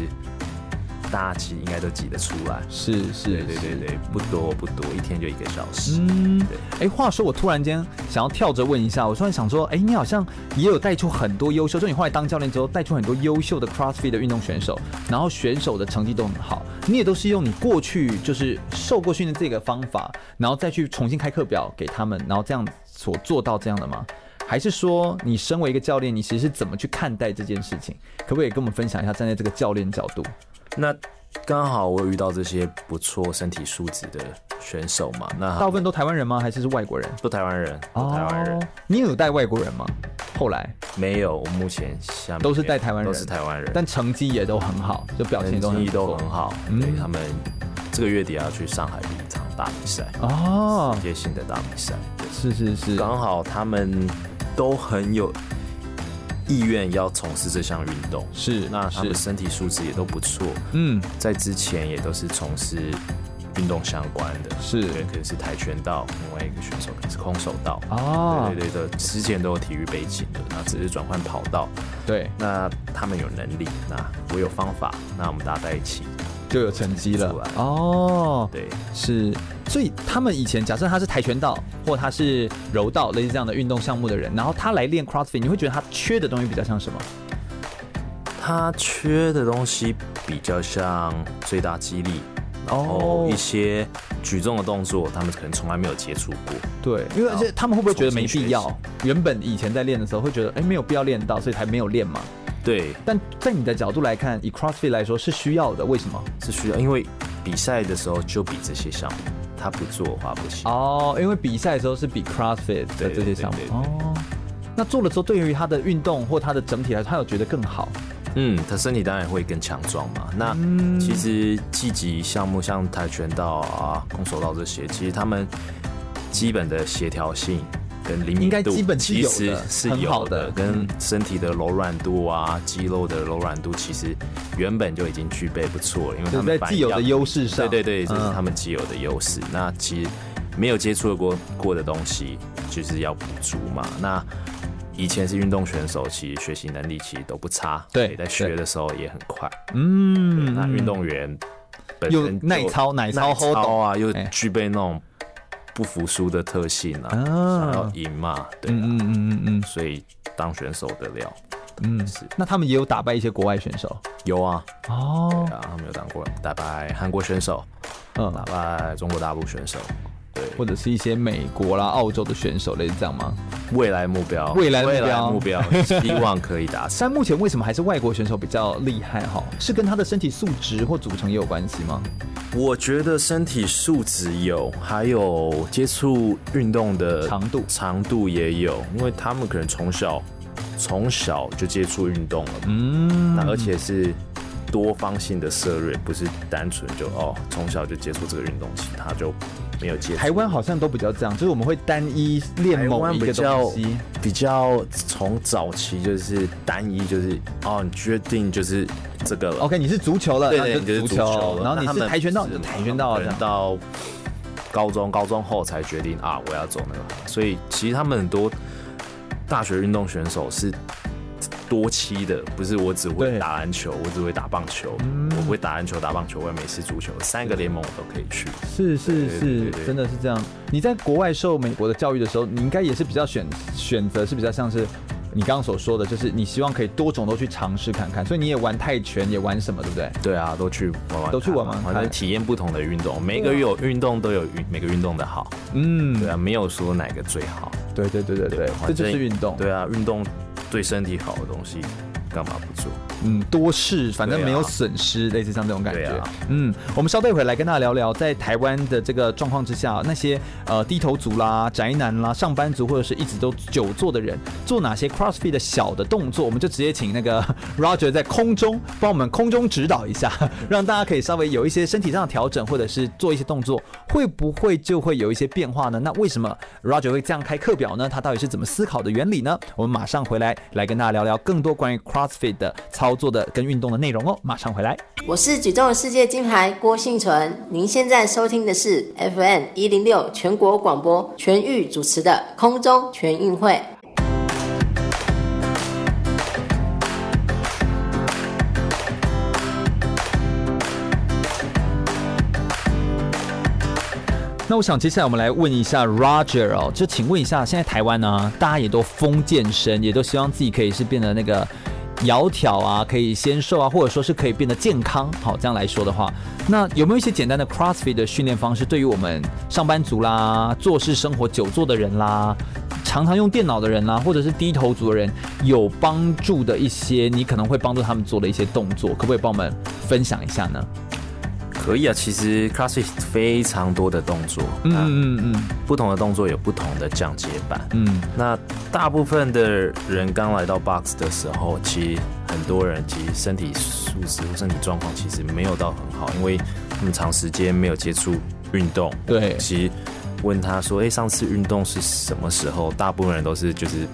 B: 大家其实应该都挤得出来，
A: 是是，
B: 对对对对，不多不多，一天就一个小时。
A: 嗯，对。哎、欸，话说我突然间想要跳着问一下，我突然想说，哎、欸，你好像也有带出很多优秀，就你后来当教练之后，带出很多优秀的 CrossFit 的运动选手，然后选手的成绩都很好。你也都是用你过去就是受过训练这个方法，然后再去重新开课表给他们，然后这样所做到这样的吗？还是说你身为一个教练，你其实是怎么去看待这件事情？可不可以跟我们分享一下，站在这个教练角度？
B: 那刚好我有遇到这些不错身体素质的选手嘛？那
A: 大部分都台湾人吗？还是是外国人？
B: 都台湾人，都台湾人。
A: 你有带外国人吗？后来
B: 没有，我目前下面
A: 都是带台湾人，
B: 都是台湾人，
A: 但成绩也都很好，就表现都很
B: 都很好。对，他们这个月底要去上海比一场大比赛
A: 哦，
B: 世界性的大比赛。
A: 是是是，
B: 刚好他们都很有。意愿要从事这项运动。
A: 是，
B: 那他们身体素质也都不错，嗯，在之前也都是从事运动相关的，
A: 是，
B: 对，可能是跆拳道，另外一个选手可能是空手道，
A: 哦，
B: 对对对的，之前都有体育背景的，那只是转换跑道，
A: 对，
B: 那他们有能力，那我有方法，那我们大家在一起。
A: 就有成绩了哦，
B: 对，
A: 是，所以他们以前假设他是跆拳道或他是柔道类似这样的运动项目的人，然后他来练 CrossFit，你会觉得他缺的东西比较像什么？
B: 他缺的东西比较像最大肌力，然后一些举重的动作，他们可能从来没有接触过。
A: 对，因为而且他们会不会觉得没必要？原本以前在练的时候会觉得，哎，没有必要练到，所以才没有练嘛。
B: 对，
A: 但在你的角度来看，以 CrossFit 来说是需要的，为什么？
B: 是需要，因为比赛的时候就比这些项目，他不做的话不行。
A: 哦，因为比赛的时候是比 CrossFit 的这些项目。哦，那做了之后，对于他的运动或他的整体来说，他有觉得更好？
B: 嗯，他身体当然会更强壮嘛。那其实积极项目像跆拳道啊、空手道这些，其实他们基本的协调性。跟灵敏度其实是有的，跟身体的柔软度啊、肌肉的柔软度，其实原本就已经具备不错了，因为他们
A: 在既有的优势上，
B: 对对对，这是他们既有的优势。那其实没有接触过过的东西，就是要补足嘛。那以前是运动选手，其实学习能力其实都不差，
A: 对，
B: 在学的时候也很快。
A: 嗯，
B: 那运动员
A: 又耐操、耐操、
B: 操啊，又具备那种。不服输的特性啊，想要赢嘛，对，
A: 嗯嗯嗯嗯嗯，
B: 所以当选手的料，
A: 嗯是。那他们也有打败一些国外选手，
B: 有啊，
A: 哦，
B: 对啊，他们有当过打败韩国选手，嗯，打败中国大陆选手，对，
A: 或者是一些美国啦、澳洲的选手，类似这样吗？
B: 未来目标，
A: 未来目标，
B: 目标，希望可以达成。
A: 但目前为什么还是外国选手比较厉害？哈，是跟他的身体素质或组成也有关系吗？
B: 我觉得身体素质有，还有接触运动的
A: 长度，
B: 长度也有，因为他们可能从小从小就接触运动了，嗯，那而且是多方性的涉略，不是单纯就哦从小就接触这个运动，其他就没有接触。
A: 台湾好像都比较这样，就是我们会单一练某一个东西，
B: 比较从早期就是单一，就是哦你决定就是。这个
A: OK，你是足球了，
B: 对对，你就是足球，
A: 然后你是跆拳道，跆拳道，
B: 到高中，高中后才决定啊，我要走那个。所以其实他们很多大学运动选手是多期的，不是我只会打篮球，我只会打棒球，我不会打篮球、打棒球，我也美式足球，三个联盟我都可以去。
A: 是是是，真的是这样。你在国外受美国的教育的时候，你应该也是比较选选择是比较像是。你刚刚所说的就是你希望可以多种都去尝试看看，所以你也玩泰拳，也玩什么，对不对？
B: 对啊，都去玩玩，
A: 都去玩玩，
B: 反正体验不同的运动。每个有运动都有运，每个运动的好。嗯，对啊，没有说哪个最好。
A: 对对对对对，这就是运动。
B: 对啊，运动对身体好的东西，干嘛不做？
A: 嗯，多试，反正没有损失，类似像这种感觉。啊嗯，我们稍待一会来跟大家聊聊，在台湾的这个状况之下，那些呃低头族啦、宅男啦、上班族或者是一直都久坐的人，做哪些 CrossFit 的小的动作，我们就直接请那个 Roger 在空中帮我们空中指导一下，让大家可以稍微有一些身体上的调整，或者是做一些动作，会不会就会有一些变化呢？那为什么 Roger 会这样开课表呢？他到底是怎么思考的原理呢？我们马上回来来跟大家聊聊更多关于 CrossFit 的操。做的跟运动的内容哦，马上回来。
F: 我是举重世界金牌郭婞淳，您现在收听的是 FM 一零六全国广播全域主持的空中全运会。
A: 那我想接下来我们来问一下 Roger 哦，就请问一下，现在台湾呢，大家也都疯健身，也都希望自己可以是变得那个。窈窕啊，可以纤瘦啊，或者说是可以变得健康。好，这样来说的话，那有没有一些简单的 CrossFit 的训练方式，对于我们上班族啦、做事生活久坐的人啦、常常用电脑的人啦，或者是低头族的人，有帮助的一些，你可能会帮助他们做的一些动作，可不可以帮我们分享一下呢？
B: 可以啊，其实 CrossFit 非常多的动作，嗯嗯嗯，不同的动作有不同的降阶版，嗯，那大部分的人刚来到 Box 的时候，其实很多人其实身体素质或身体状况其实没有到很好，因为那么长时间没有接触运动，
A: 对，
B: 其实问他说，哎、欸，上次运动是什么时候？大部分人都是就是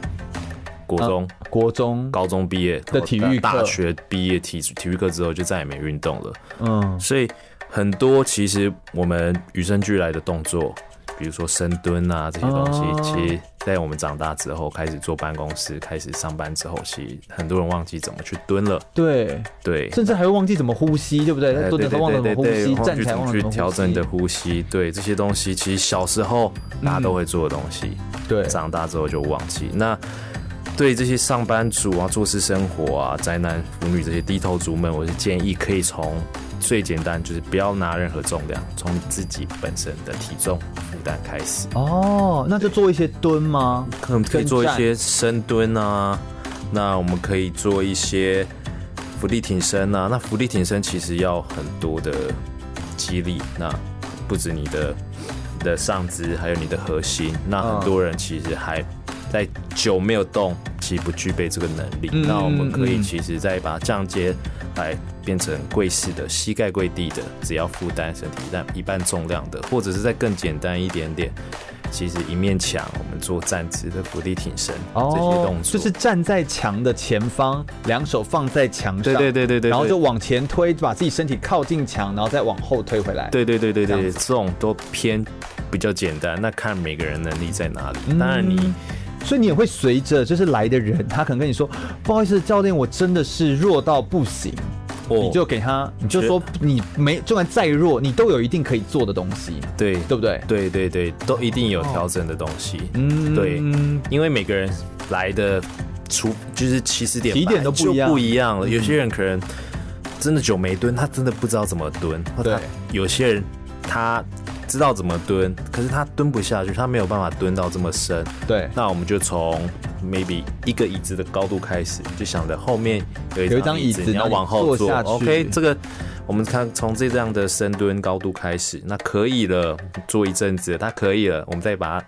B: 国中、啊、
A: 国中、
B: 高中毕业
A: 的体育课，
B: 大学毕业体体育课之后就再也没运动了，嗯，所以。很多其实我们与生俱来的动作，比如说深蹲啊这些东西，其实在我们长大之后，开始坐办公室，开始上班之后，其实很多人忘记怎么去蹲了。
A: 对
B: 对，
A: 甚至还会忘记怎么呼吸，对不对？蹲的时候忘了怎么呼吸，站起来忘了
B: 去调整你的呼吸。对，这些东西，其实小时候大家都会做的东西，对，长大之后就忘记。那对这些上班族啊、做事生活啊、宅男腐女这些低头族们，我是建议可以从。最简单就是不要拿任何重量，从你自己本身的体重负担开始。
A: 哦，那就做一些蹲吗？
B: 可能可以做一些深蹲啊。那我们可以做一些伏地挺身啊。那伏地挺身其实要很多的肌力，那不止你的你的上肢，还有你的核心。那很多人其实还在久没有动，其实不具备这个能力。嗯、那我们可以其实再把降阶来。变成跪式的，膝盖跪地的，只要负担身体但一半重量的，或者是再更简单一点点，其实一面墙，我们做站姿的伏地挺身，哦，这些动作。
A: 就是站在墙的前方，两手放在墙上，
B: 对对对对对，
A: 然后就往前推，把自己身体靠近墙，然后再往后推回来，
B: 对对对对对，这，这种都偏比较简单，那看每个人能力在哪里，嗯、当然你，
A: 所以你也会随着就是来的人，他可能跟你说，不好意思，教练，我真的是弱到不行。你就给他，你就说你没，就算再弱，你都有一定可以做的东西，
B: 对。
A: 对不对？
B: 对对对，都一定有调整的东西。嗯，对，因为每个人来的出就是起始点、
A: 起点都不一样，
B: 不一样了。有些人可能真的久没蹲，他真的不知道怎么蹲；或者有些人他知道怎么蹲，可是他蹲不下去，他没有办法蹲到这么深。
A: 对，
B: 那我们就从 maybe 一个椅子的高度开始，就想着后面有一张椅子，你要往后坐。OK，这个我们看从这样的深蹲高度开始，那可以了，做一阵子，他可以了，我们再把它。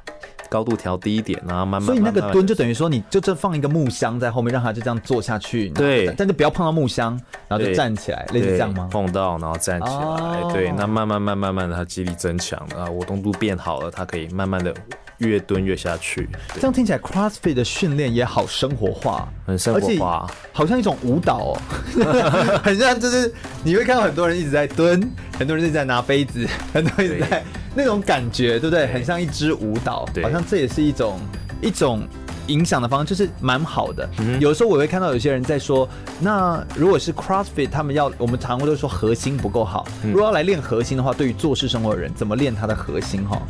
B: 高度调低一点，然后慢慢，慢。
A: 所以那个蹲就等于说，你就这放一个木箱在后面，让他就这样坐下去。
B: 对，
A: 但就不要碰到木箱，然后就站起来，类似这样吗？
B: 碰到然后站起来，哦、对，那慢慢慢慢慢的，他肌力增强了，活动度变好了，他可以慢慢的越蹲越下去。
A: 这样听起来，CrossFit 的训练也好生活化，
B: 很生活化，
A: 好像一种舞蹈哦，很像就是你会看到很多人一直在蹲，很多人一直在拿杯子，很多人一直在。那种感觉，对不对？很像一支舞蹈，好像这也是一种一种影响的方式，就是蛮好的。嗯、有时候我会看到有些人在说，那如果是 CrossFit，他们要我们常常都说核心不够好，嗯、如果要来练核心的话，对于做事生活的人，怎么练他的核心？哈，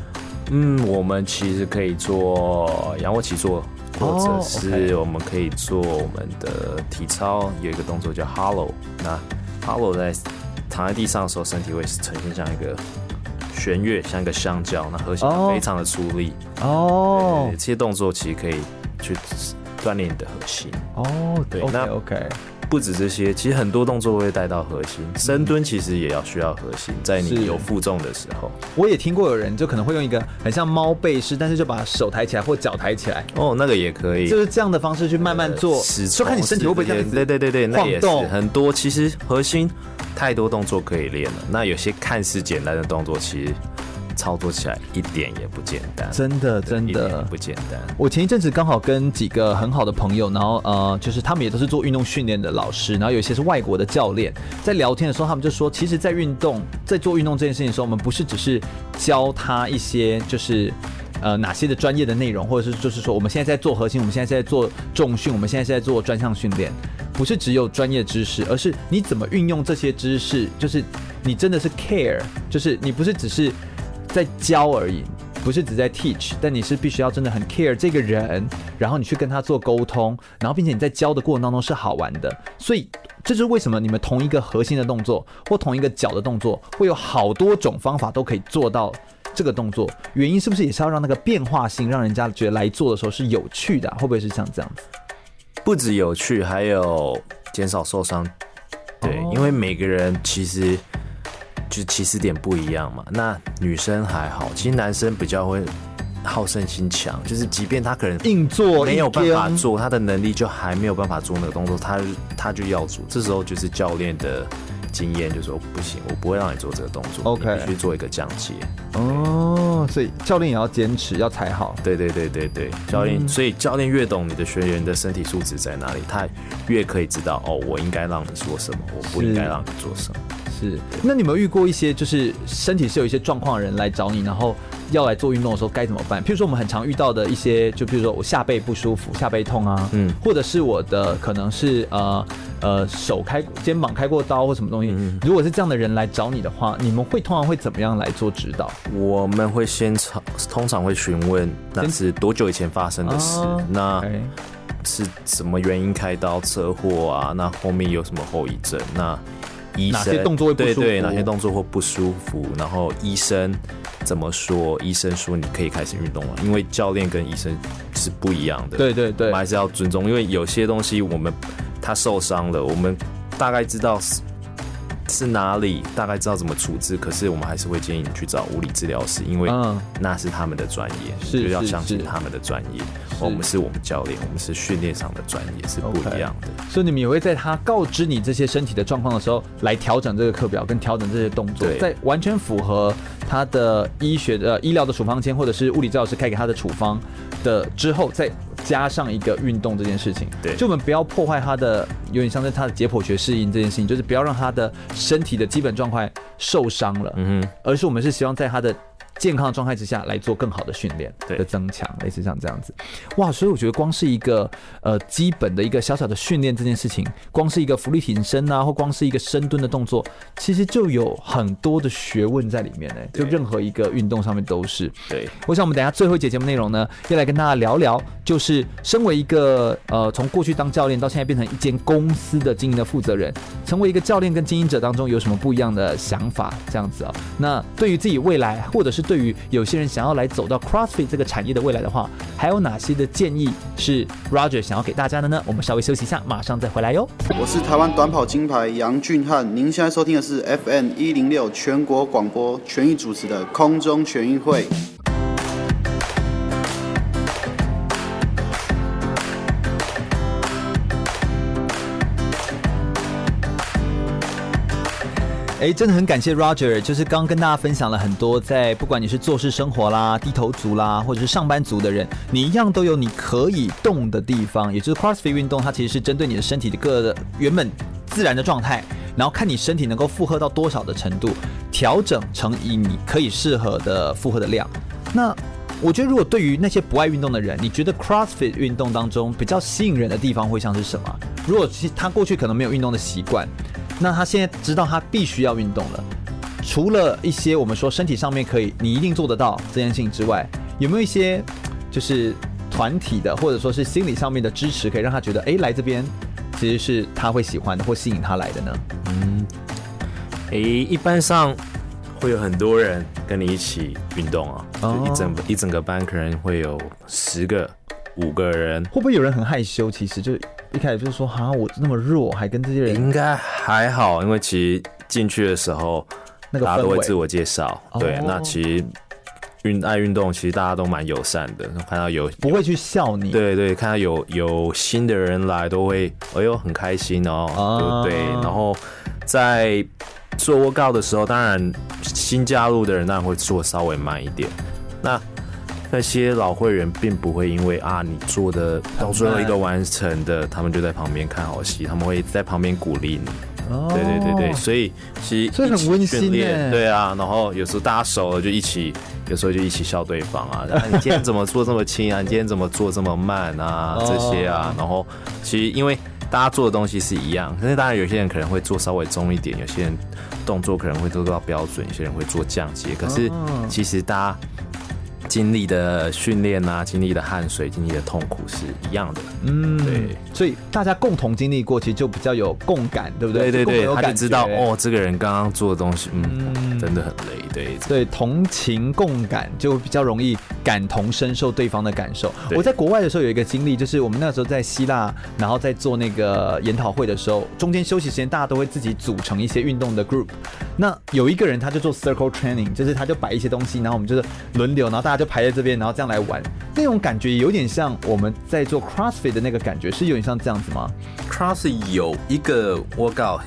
A: 嗯，
B: 我们其实可以做仰卧起坐，或者是我们可以做我们的体操，有一个动作叫 Hollow。那 Hollow 在躺在地上的时候，身体会呈现像一个。旋跃像一个香蕉，那核心非常的出力哦。这些动作其实可以去锻炼你的核心哦。对，那 OK，不止这些，其实很多动作会带到核心。深蹲其实也要需要核心，在你有负重的时候。
A: 我也听过有人就可能会用一个很像猫背式，但是就把手抬起来或脚抬起来。
B: 哦，那个也可以，
A: 就是这样的方式去慢慢做，就看你身体会不会这样子。
B: 对对对对，那也是很多。其实核心。太多动作可以练了，那有些看似简单的动作，其实操作起来一点也不简单。
A: 真的，真的
B: 不简单。
A: 我前一阵子刚好跟几个很好的朋友，然后呃，就是他们也都是做运动训练的老师，然后有一些是外国的教练，在聊天的时候，他们就说，其实，在运动，在做运动这件事情的时候，我们不是只是教他一些，就是。呃，哪些的专业的内容，或者是就是说，我们现在在做核心，我们现在在做重训，我们现在是在做专项训练，不是只有专业知识，而是你怎么运用这些知识，就是你真的是 care，就是你不是只是在教而已，不是只在 teach，但你是必须要真的很 care 这个人，然后你去跟他做沟通，然后并且你在教的过程当中是好玩的，所以这就是为什么你们同一个核心的动作或同一个脚的动作，会有好多种方法都可以做到。这个动作原因是不是也是要让那个变化性，让人家觉得来做的时候是有趣的啊？会不会是像这样子？
B: 不止有趣，还有减少受伤。对，哦，因为每个人其实就起始点不一样嘛。那女生还好，其实男生比较会好胜心强，就是即便他可能
A: 硬做
B: 没有办法做，他的能力就还没有办法做那个动作，他他就要做。这时候就是教练的。经验就说不行，我不会让你做这个动作，OK，你必须做一个降阶。
A: 哦，所以教练也要坚持，要踩好。
B: 对对对对对，教练，嗯、所以教练越懂你的学员的身体素质在哪里，他越可以知道哦，我应该让你做什么，我不应该让你做什么。
A: 是，那你有没有遇过一些就是身体是有一些状况的人来找你，然后？要来做运动的时候该怎么办？譬如说我们很常遇到的一些，就譬如说我下背不舒服、下背痛啊，嗯，或者是我的可能是呃呃手开肩膀开过刀或什么东西。嗯，如果是这样的人来找你的话，你们会通常会怎么样来做指导？
B: 我们会先常通常会询问那是多久以前发生的事，啊、那是什么原因开刀、车祸啊？那后面有什么后遗症？那医生
A: 哪些动作会不舒服？
B: 对对，哪些动作会不舒服？然后医生。怎么说？医生说你可以开始运动了，因为教练跟医生是不一样的。
A: 对对对，
B: 我们还是要尊重，因为有些东西我们他受伤了，我们大概知道是是哪里，大概知道怎么处置，可是我们还是会建议你去找物理治疗师，因为那是他们的专业，是就要相信他们的专业。我们是我们教练，我们是训练上的专业，是不一样的。
A: Okay. 所以你们也会在他告知你这些身体的状况的时候，来调整这个课表，跟调整这些动作，在完全符合他的医学的医疗的处方签，或者是物理治疗师开给他的处方的之后，再加上一个运动这件事情。
B: 对，
A: 就我们不要破坏他的，有点像在他的解剖学适应这件事情，就是不要让他的身体的基本状况受伤了。嗯哼，而是我们是希望在他的。健康的状态之下来做更好的训练
B: 对
A: 的增强，类似像这样子。哇，所以我觉得光是一个呃基本的一个小小的训练这件事情，光是一个浮力挺身啊，或光是一个深蹲的动作，其实就有很多的学问在里面呢。就任何一个运动上面都是。
B: 对，
A: 我想我们等一下最后一节节目内容呢，要来跟大家聊聊，就是身为一个呃从过去当教练到现在变成一间公司的经营的负责人，成为一个教练跟经营者当中有什么不一样的想法？这样子啊、哦，那对于自己未来，或者是对对于有些人想要来走到 CrossFit 这个产业的未来的话，还有哪些的建议是 Roger 想要给大家的呢？我们稍微休息一下，马上再回来哟。
G: 我是台湾短跑金牌杨俊翰，您现在收听的是 FM 一零六全国广播全域主持的空中全运会。
A: 哎，真的很感谢 Roger，就是刚跟大家分享了很多，在不管你是做事生活啦、低头族啦，或者是上班族的人，你一样都有你可以动的地方。也就是 CrossFit 运动，它其实是针对你的身体的各原本自然的状态，然后看你身体能够负荷到多少的程度，调整成以你可以适合的负荷的量。那我觉得，如果对于那些不爱运动的人，你觉得 CrossFit 运动当中比较吸引人的地方会像是什么？如果他过去可能没有运动的习惯。那他现在知道他必须要运动了，除了一些我们说身体上面可以你一定做得到这件事情之外，有没有一些就是团体的或者说是心理上面的支持，可以让他觉得哎、欸、来这边其实是他会喜欢的或吸引他来的呢？
B: 嗯，哎、欸，一般上会有很多人跟你一起运动啊，就一整一整个班可能会有十个。五个人
A: 会不会有人很害羞？其实就一开始就是说，哈，我那么弱，还跟这些人
B: 应该还好，因为其实进去的时候，那个大家都会自我介绍。对，那其实运爱运动，其实大家都蛮友善的。看到有
A: 不会去笑你，
B: 对对，看到有有新的人来，都会哎呦很开心哦，对不对？然后在做 workout 的时候，当然新加入的人当然会做稍微慢一点。那那些老会员并不会因为啊你做的到最后一个完成的，他们就在旁边看好戏，他们会在旁边鼓励你。哦，对对对对，所以其实
A: 所以很温馨耶。
B: 对啊，然后有时候大家熟了就一起，有时候就一起笑对方啊。你今天怎么做这么轻啊？你今天怎么做这么慢啊？这些啊，然后其实因为大家做的东西是一样，可是当然有些人可能会做稍微重一点，有些人动作可能会做到标准，有些人会做降阶。可是其实大家。经历的训练啊，经历的汗水，经历的痛苦是一样的。嗯，对，
A: 所以大家共同经历过，其实就比较有共感，对不对？
B: 对对对，他就知道哦，这个人刚刚做的东西，嗯，嗯真的很累。对
A: 对，同情共感就比较容易感同身受对方的感受。我在国外的时候有一个经历，就是我们那时候在希腊，然后在做那个研讨会的时候，中间休息时间，大家都会自己组成一些运动的 group。那有一个人他就做 circle training，就是他就摆一些东西，然后我们就是轮流，然后大家就排在这边，然后这样来玩。那种感觉有点像我们在做 CrossFit 的那个感觉，是有点像这样子吗
B: ？CrossFit 有一个 workout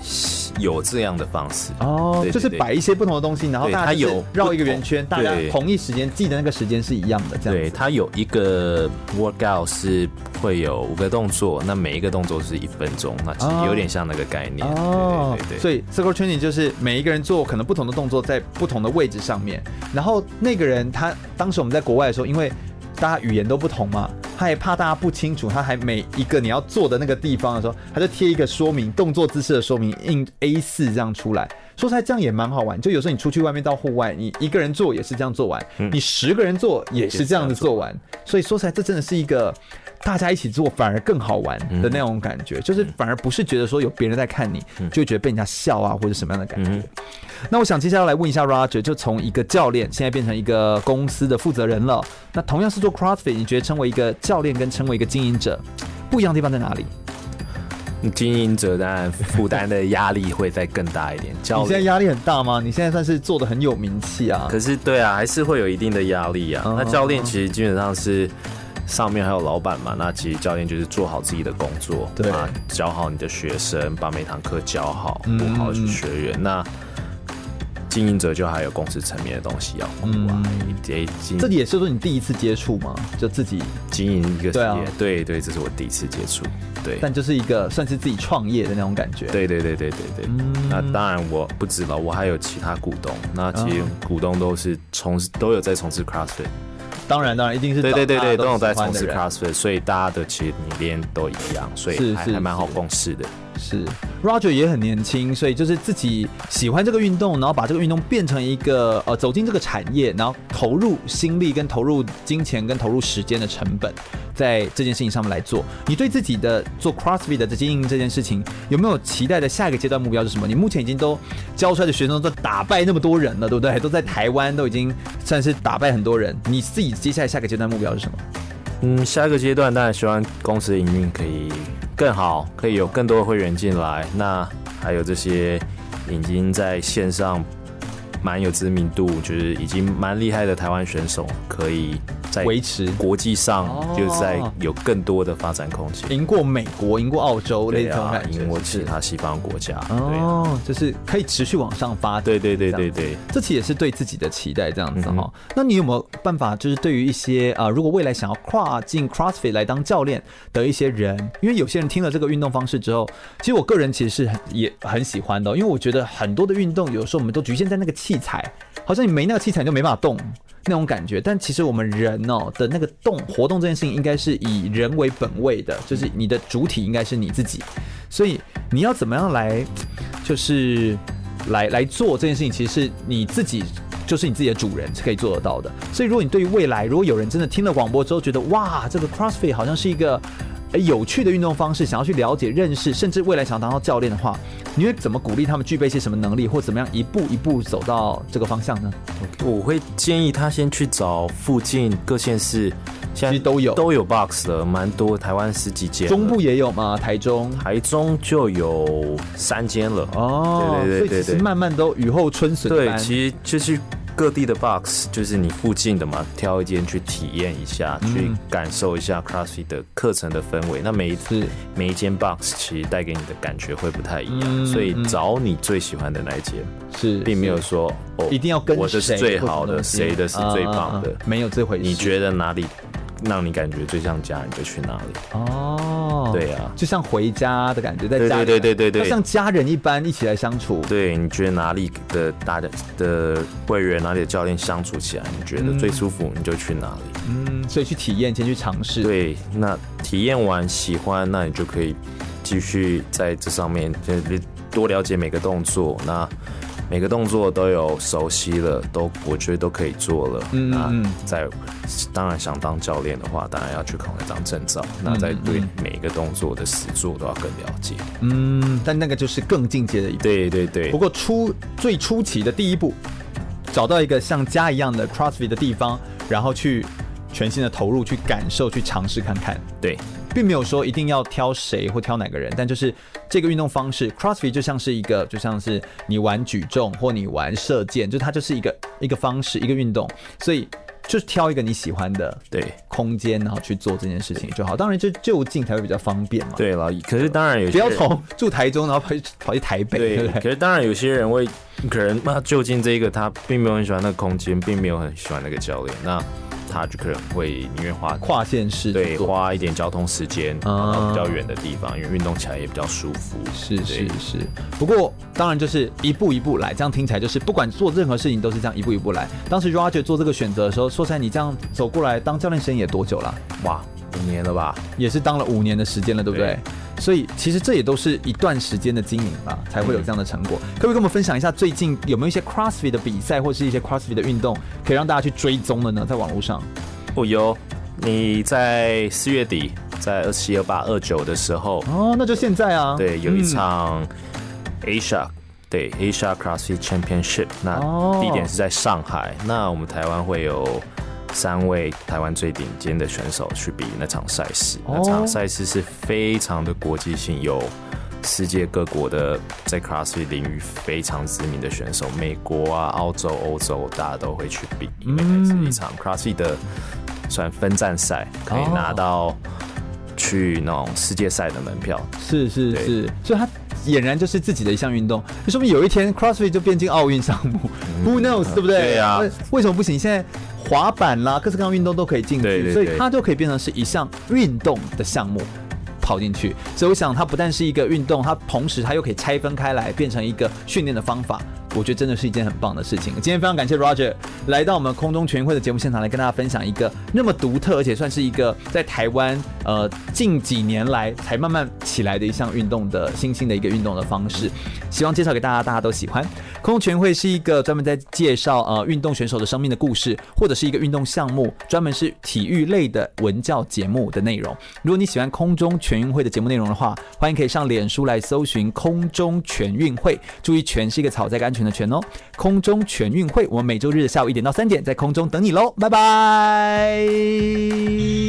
B: 有这样的方式
A: 哦，对对对，就是摆一些不同的东西，然后大家有绕一个圆圈，大家同一时间记得那个时间是一样的，这样子。
B: 对，它有一个 workout 是会有五个动作，那每一个动作是一分钟，那其实有点像那个概念
A: 哦。对对对，所以 circle training 就是每一个人做可能不同的动作，在不同的位置上面，然后那个人他当时我们在国外的时候，因为大家语言都不同嘛，他也怕大家不清楚，他还每一个你要做的那个地方的时候，他就贴一个说明动作姿势的说明，印 A 四这样出来。说出来，这样也蛮好玩。就有时候你出去外面到户外，你一个人做也是这样做完，嗯、你十个人做也是这样子做完。所以说起来，这真的是一个大家一起做反而更好玩的那种感觉，嗯、就是反而不是觉得说有别人在看你，就会觉得被人家笑啊或者什么样的感觉。嗯、那我想接下来来问一下 Roger，就从一个教练现在变成一个公司的负责人了。那同样是做 CrossFit，你觉得成为一个教练跟成为一个经营者不一样的地方在哪里？
B: 经营者当然负担的压力会再更大一点。教
A: 你现在压力很大吗？你现在算是做的很有名气啊。
B: 可是对啊，还是会有一定的压力啊。那教练其实基本上是上面还有老板嘛。那其实教练就是做好自己的工作，对啊，教好你的学生，把每堂课教好，顾好学员。那经营者就还有公司层面的东西要顾啊。这
A: 这也是说你第一次接触吗？就自己
B: 经营一个事业？
A: 对啊，
B: 对对，这是我第一次接触。对，
A: 但就是一个算是自己创业的那种感觉。
B: 对对对对对对。嗯、那当然我不止了，我还有其他股东。那其实股东都是从事都有在从事 CrossFit。
A: 当然当然，一定是
B: 对对对对，都有在从事 CrossFit，所以大家的其实理念都一样，所以还还蛮好共事的。
A: 是 Roger 也很年轻，所以就是自己喜欢这个运动，然后把这个运动变成一个呃走进这个产业，然后投入心力跟投入金钱跟投入时间的成本，在这件事情上面来做。你对自己的做 CrossFit 的经营这件事情有没有期待的下一个阶段目标是什么？你目前已经都教出来的学生都打败那么多人了，对不对？都在台湾都已经算是打败很多人。你自己接下来下个阶段目标是什么？
B: 嗯，下一个阶段当然希望公司的营运可以。更好，可以有更多的会员进来。那还有这些已经在线上蛮有知名度，就是已经蛮厉害的台湾选手，可以。在维持。国际上，就是在有更多的发展空间，
A: 赢过美国，赢过澳洲，
B: 对啊，赢过其他西方国家，
A: 哦，就是可以持续往上发展，
B: 对对对对对，
A: 这其实也是对自己的期待，这样子哈。那你有没有办法，就是对于一些啊，如果未来想要跨进 CrossFit 来当教练的一些人，因为有些人听了这个运动方式之后，其实我个人其实是很也很喜欢的，因为我觉得很多的运动有时候我们都局限在那个器材，好像你没那个器材你就没办法动。那种感觉，但其实我们人哦的那个动活动这件事情，应该是以人为本位的，就是你的主体应该是你自己，所以你要怎么样来，就是来来做这件事情，其实是你自己就是你自己的主人是可以做得到的。所以如果你对于未来，如果有人真的听了广播之后觉得哇，这个 CrossFit 好像是一个。有趣的运动方式，想要去了解、认识，甚至未来想当到教练的话，你会怎么鼓励他们具备一些什么能力，或怎么样一步一步走到这个方向呢？
B: 我会建议他先去找附近各县市，
A: 现在都有
B: 都有 box 的，蛮多，台湾十几间，
A: 中部也有吗？台中，
B: 台中就有三间了。
A: 哦，对对对对，所以其实慢慢都雨后春笋。
B: 对，其实就是。各地的 box 就是你附近的嘛，挑一间去体验一下，嗯、去感受一下 CrossFit 的课程的氛围。那每一次每一间 box 其实带给你的感觉会不太一样，嗯、所以找你最喜欢的那一间
A: 是，
B: 并没有说哦，
A: 一定要跟
B: 我的是最好的，谁的是最棒的，
A: 没有这回事。
B: 你觉得哪里？让你感觉最像家，你就去哪里哦。对啊，
A: 就像回家的感觉，在家里，
B: 对对对对对，
A: 像家人一般一起来相处。
B: 对，你觉得哪里的大的的会员，哪里的教练相处起来，你觉得最舒服，你就去哪里。
A: 嗯，所以去体验，先去尝试。
B: 对，那体验完喜欢，那你就可以继续在这上面就多了解每个动作。那每个动作都有熟悉了，都我觉得都可以做了。嗯，那在当然想当教练的话，当然要去考那张证照。嗯、那在对每一个动作的实作都要更了解。
A: 嗯，但那个就是更进阶的一步。
B: 对对对。
A: 不过初最初期的第一步，找到一个像家一样的 CrossFit 的地方，然后去全新的投入，去感受，去尝试看看。
B: 对。
A: 并没有说一定要挑谁或挑哪个人，但就是这个运动方式，CrossFit 就像是一个，就像是你玩举重或你玩射箭，就它就是一个一个方式，一个运动，所以就是挑一个你喜欢的对空间，然后去做这件事情就好。当然就就近才会比较方便嘛。
B: 对了，可是当然有些
A: 不要从住台中然后跑去跑去台北，对，对不对？
B: 可是当然有些人会可能那就近这一个他并没有很喜欢那个空间，并没有很喜欢那个教练，那。他就可能会宁愿花
A: 跨县市，
B: 对，花一点交通时间跑到比较远的地方，嗯、因为运动起来也比较舒服。
A: 是是是。不过当然就是一步一步来，这样听起来就是不管做任何事情都是这样一步一步来。当时 Roger 做这个选择的时候，说实在，你这样走过来当教练生涯多久了？
B: 哇，五年了吧？
A: 也是当了五年的时间了，对不对？对所以其实这也都是一段时间的经营吧，才会有这样的成果。嗯、可不可以跟我们分享一下最近有没有一些 CrossFit 的比赛，或是一些 CrossFit 的运动，可以让大家去追踪的呢？在网络上，
B: 哦有，你在四月底，在二七、二八、二九的时候，
A: 哦，那就现在啊，
B: 对，有一场 Asia，、嗯、对 Asia CrossFit Championship，那地点是在上海，哦、那我们台湾会有。三位台湾最顶尖的选手去比那场赛事，那场赛事是非常的国际性，有世界各国的在 CrossFit 领域非常知名的选手，美国啊、澳洲、欧洲，大家都会去比，因为是一场 CrossFit 的算分站赛，可以拿到去那种世界赛的门票。
A: 是是是，所以他俨然就是自己的一项运动，就说明有一天 CrossFit 就变进奥运项目。嗯、Who knows，对不对？
B: 对呀、啊。
A: 为什么不行？现在滑板啦，各式各样运动都可以进去，
B: 对对对，
A: 所以它就可以变成是一项运动的项目跑进去。所以我想，它不但是一个运动，它同时它又可以拆分开来，变成一个训练的方法。我觉得真的是一件很棒的事情。今天非常感谢 Roger 来到我们空中全运会的节目现场，来跟大家分享一个那么独特，而且算是一个在台湾呃近几年来才慢慢起来的一项运动的新兴的一个运动的方式。希望介绍给大家，大家都喜欢。空中全运会是一个专门在介绍呃运动选手的生命的故事，或者是一个运动项目，专门是体育类的文教节目的内容。如果你喜欢空中全运会的节目内容的话，欢迎可以上脸书来搜寻空中全运会，注意“全”是一个草在安全的“全”哦。空中全运会，我们每周日下午一点到三点在空中等你喽，拜拜。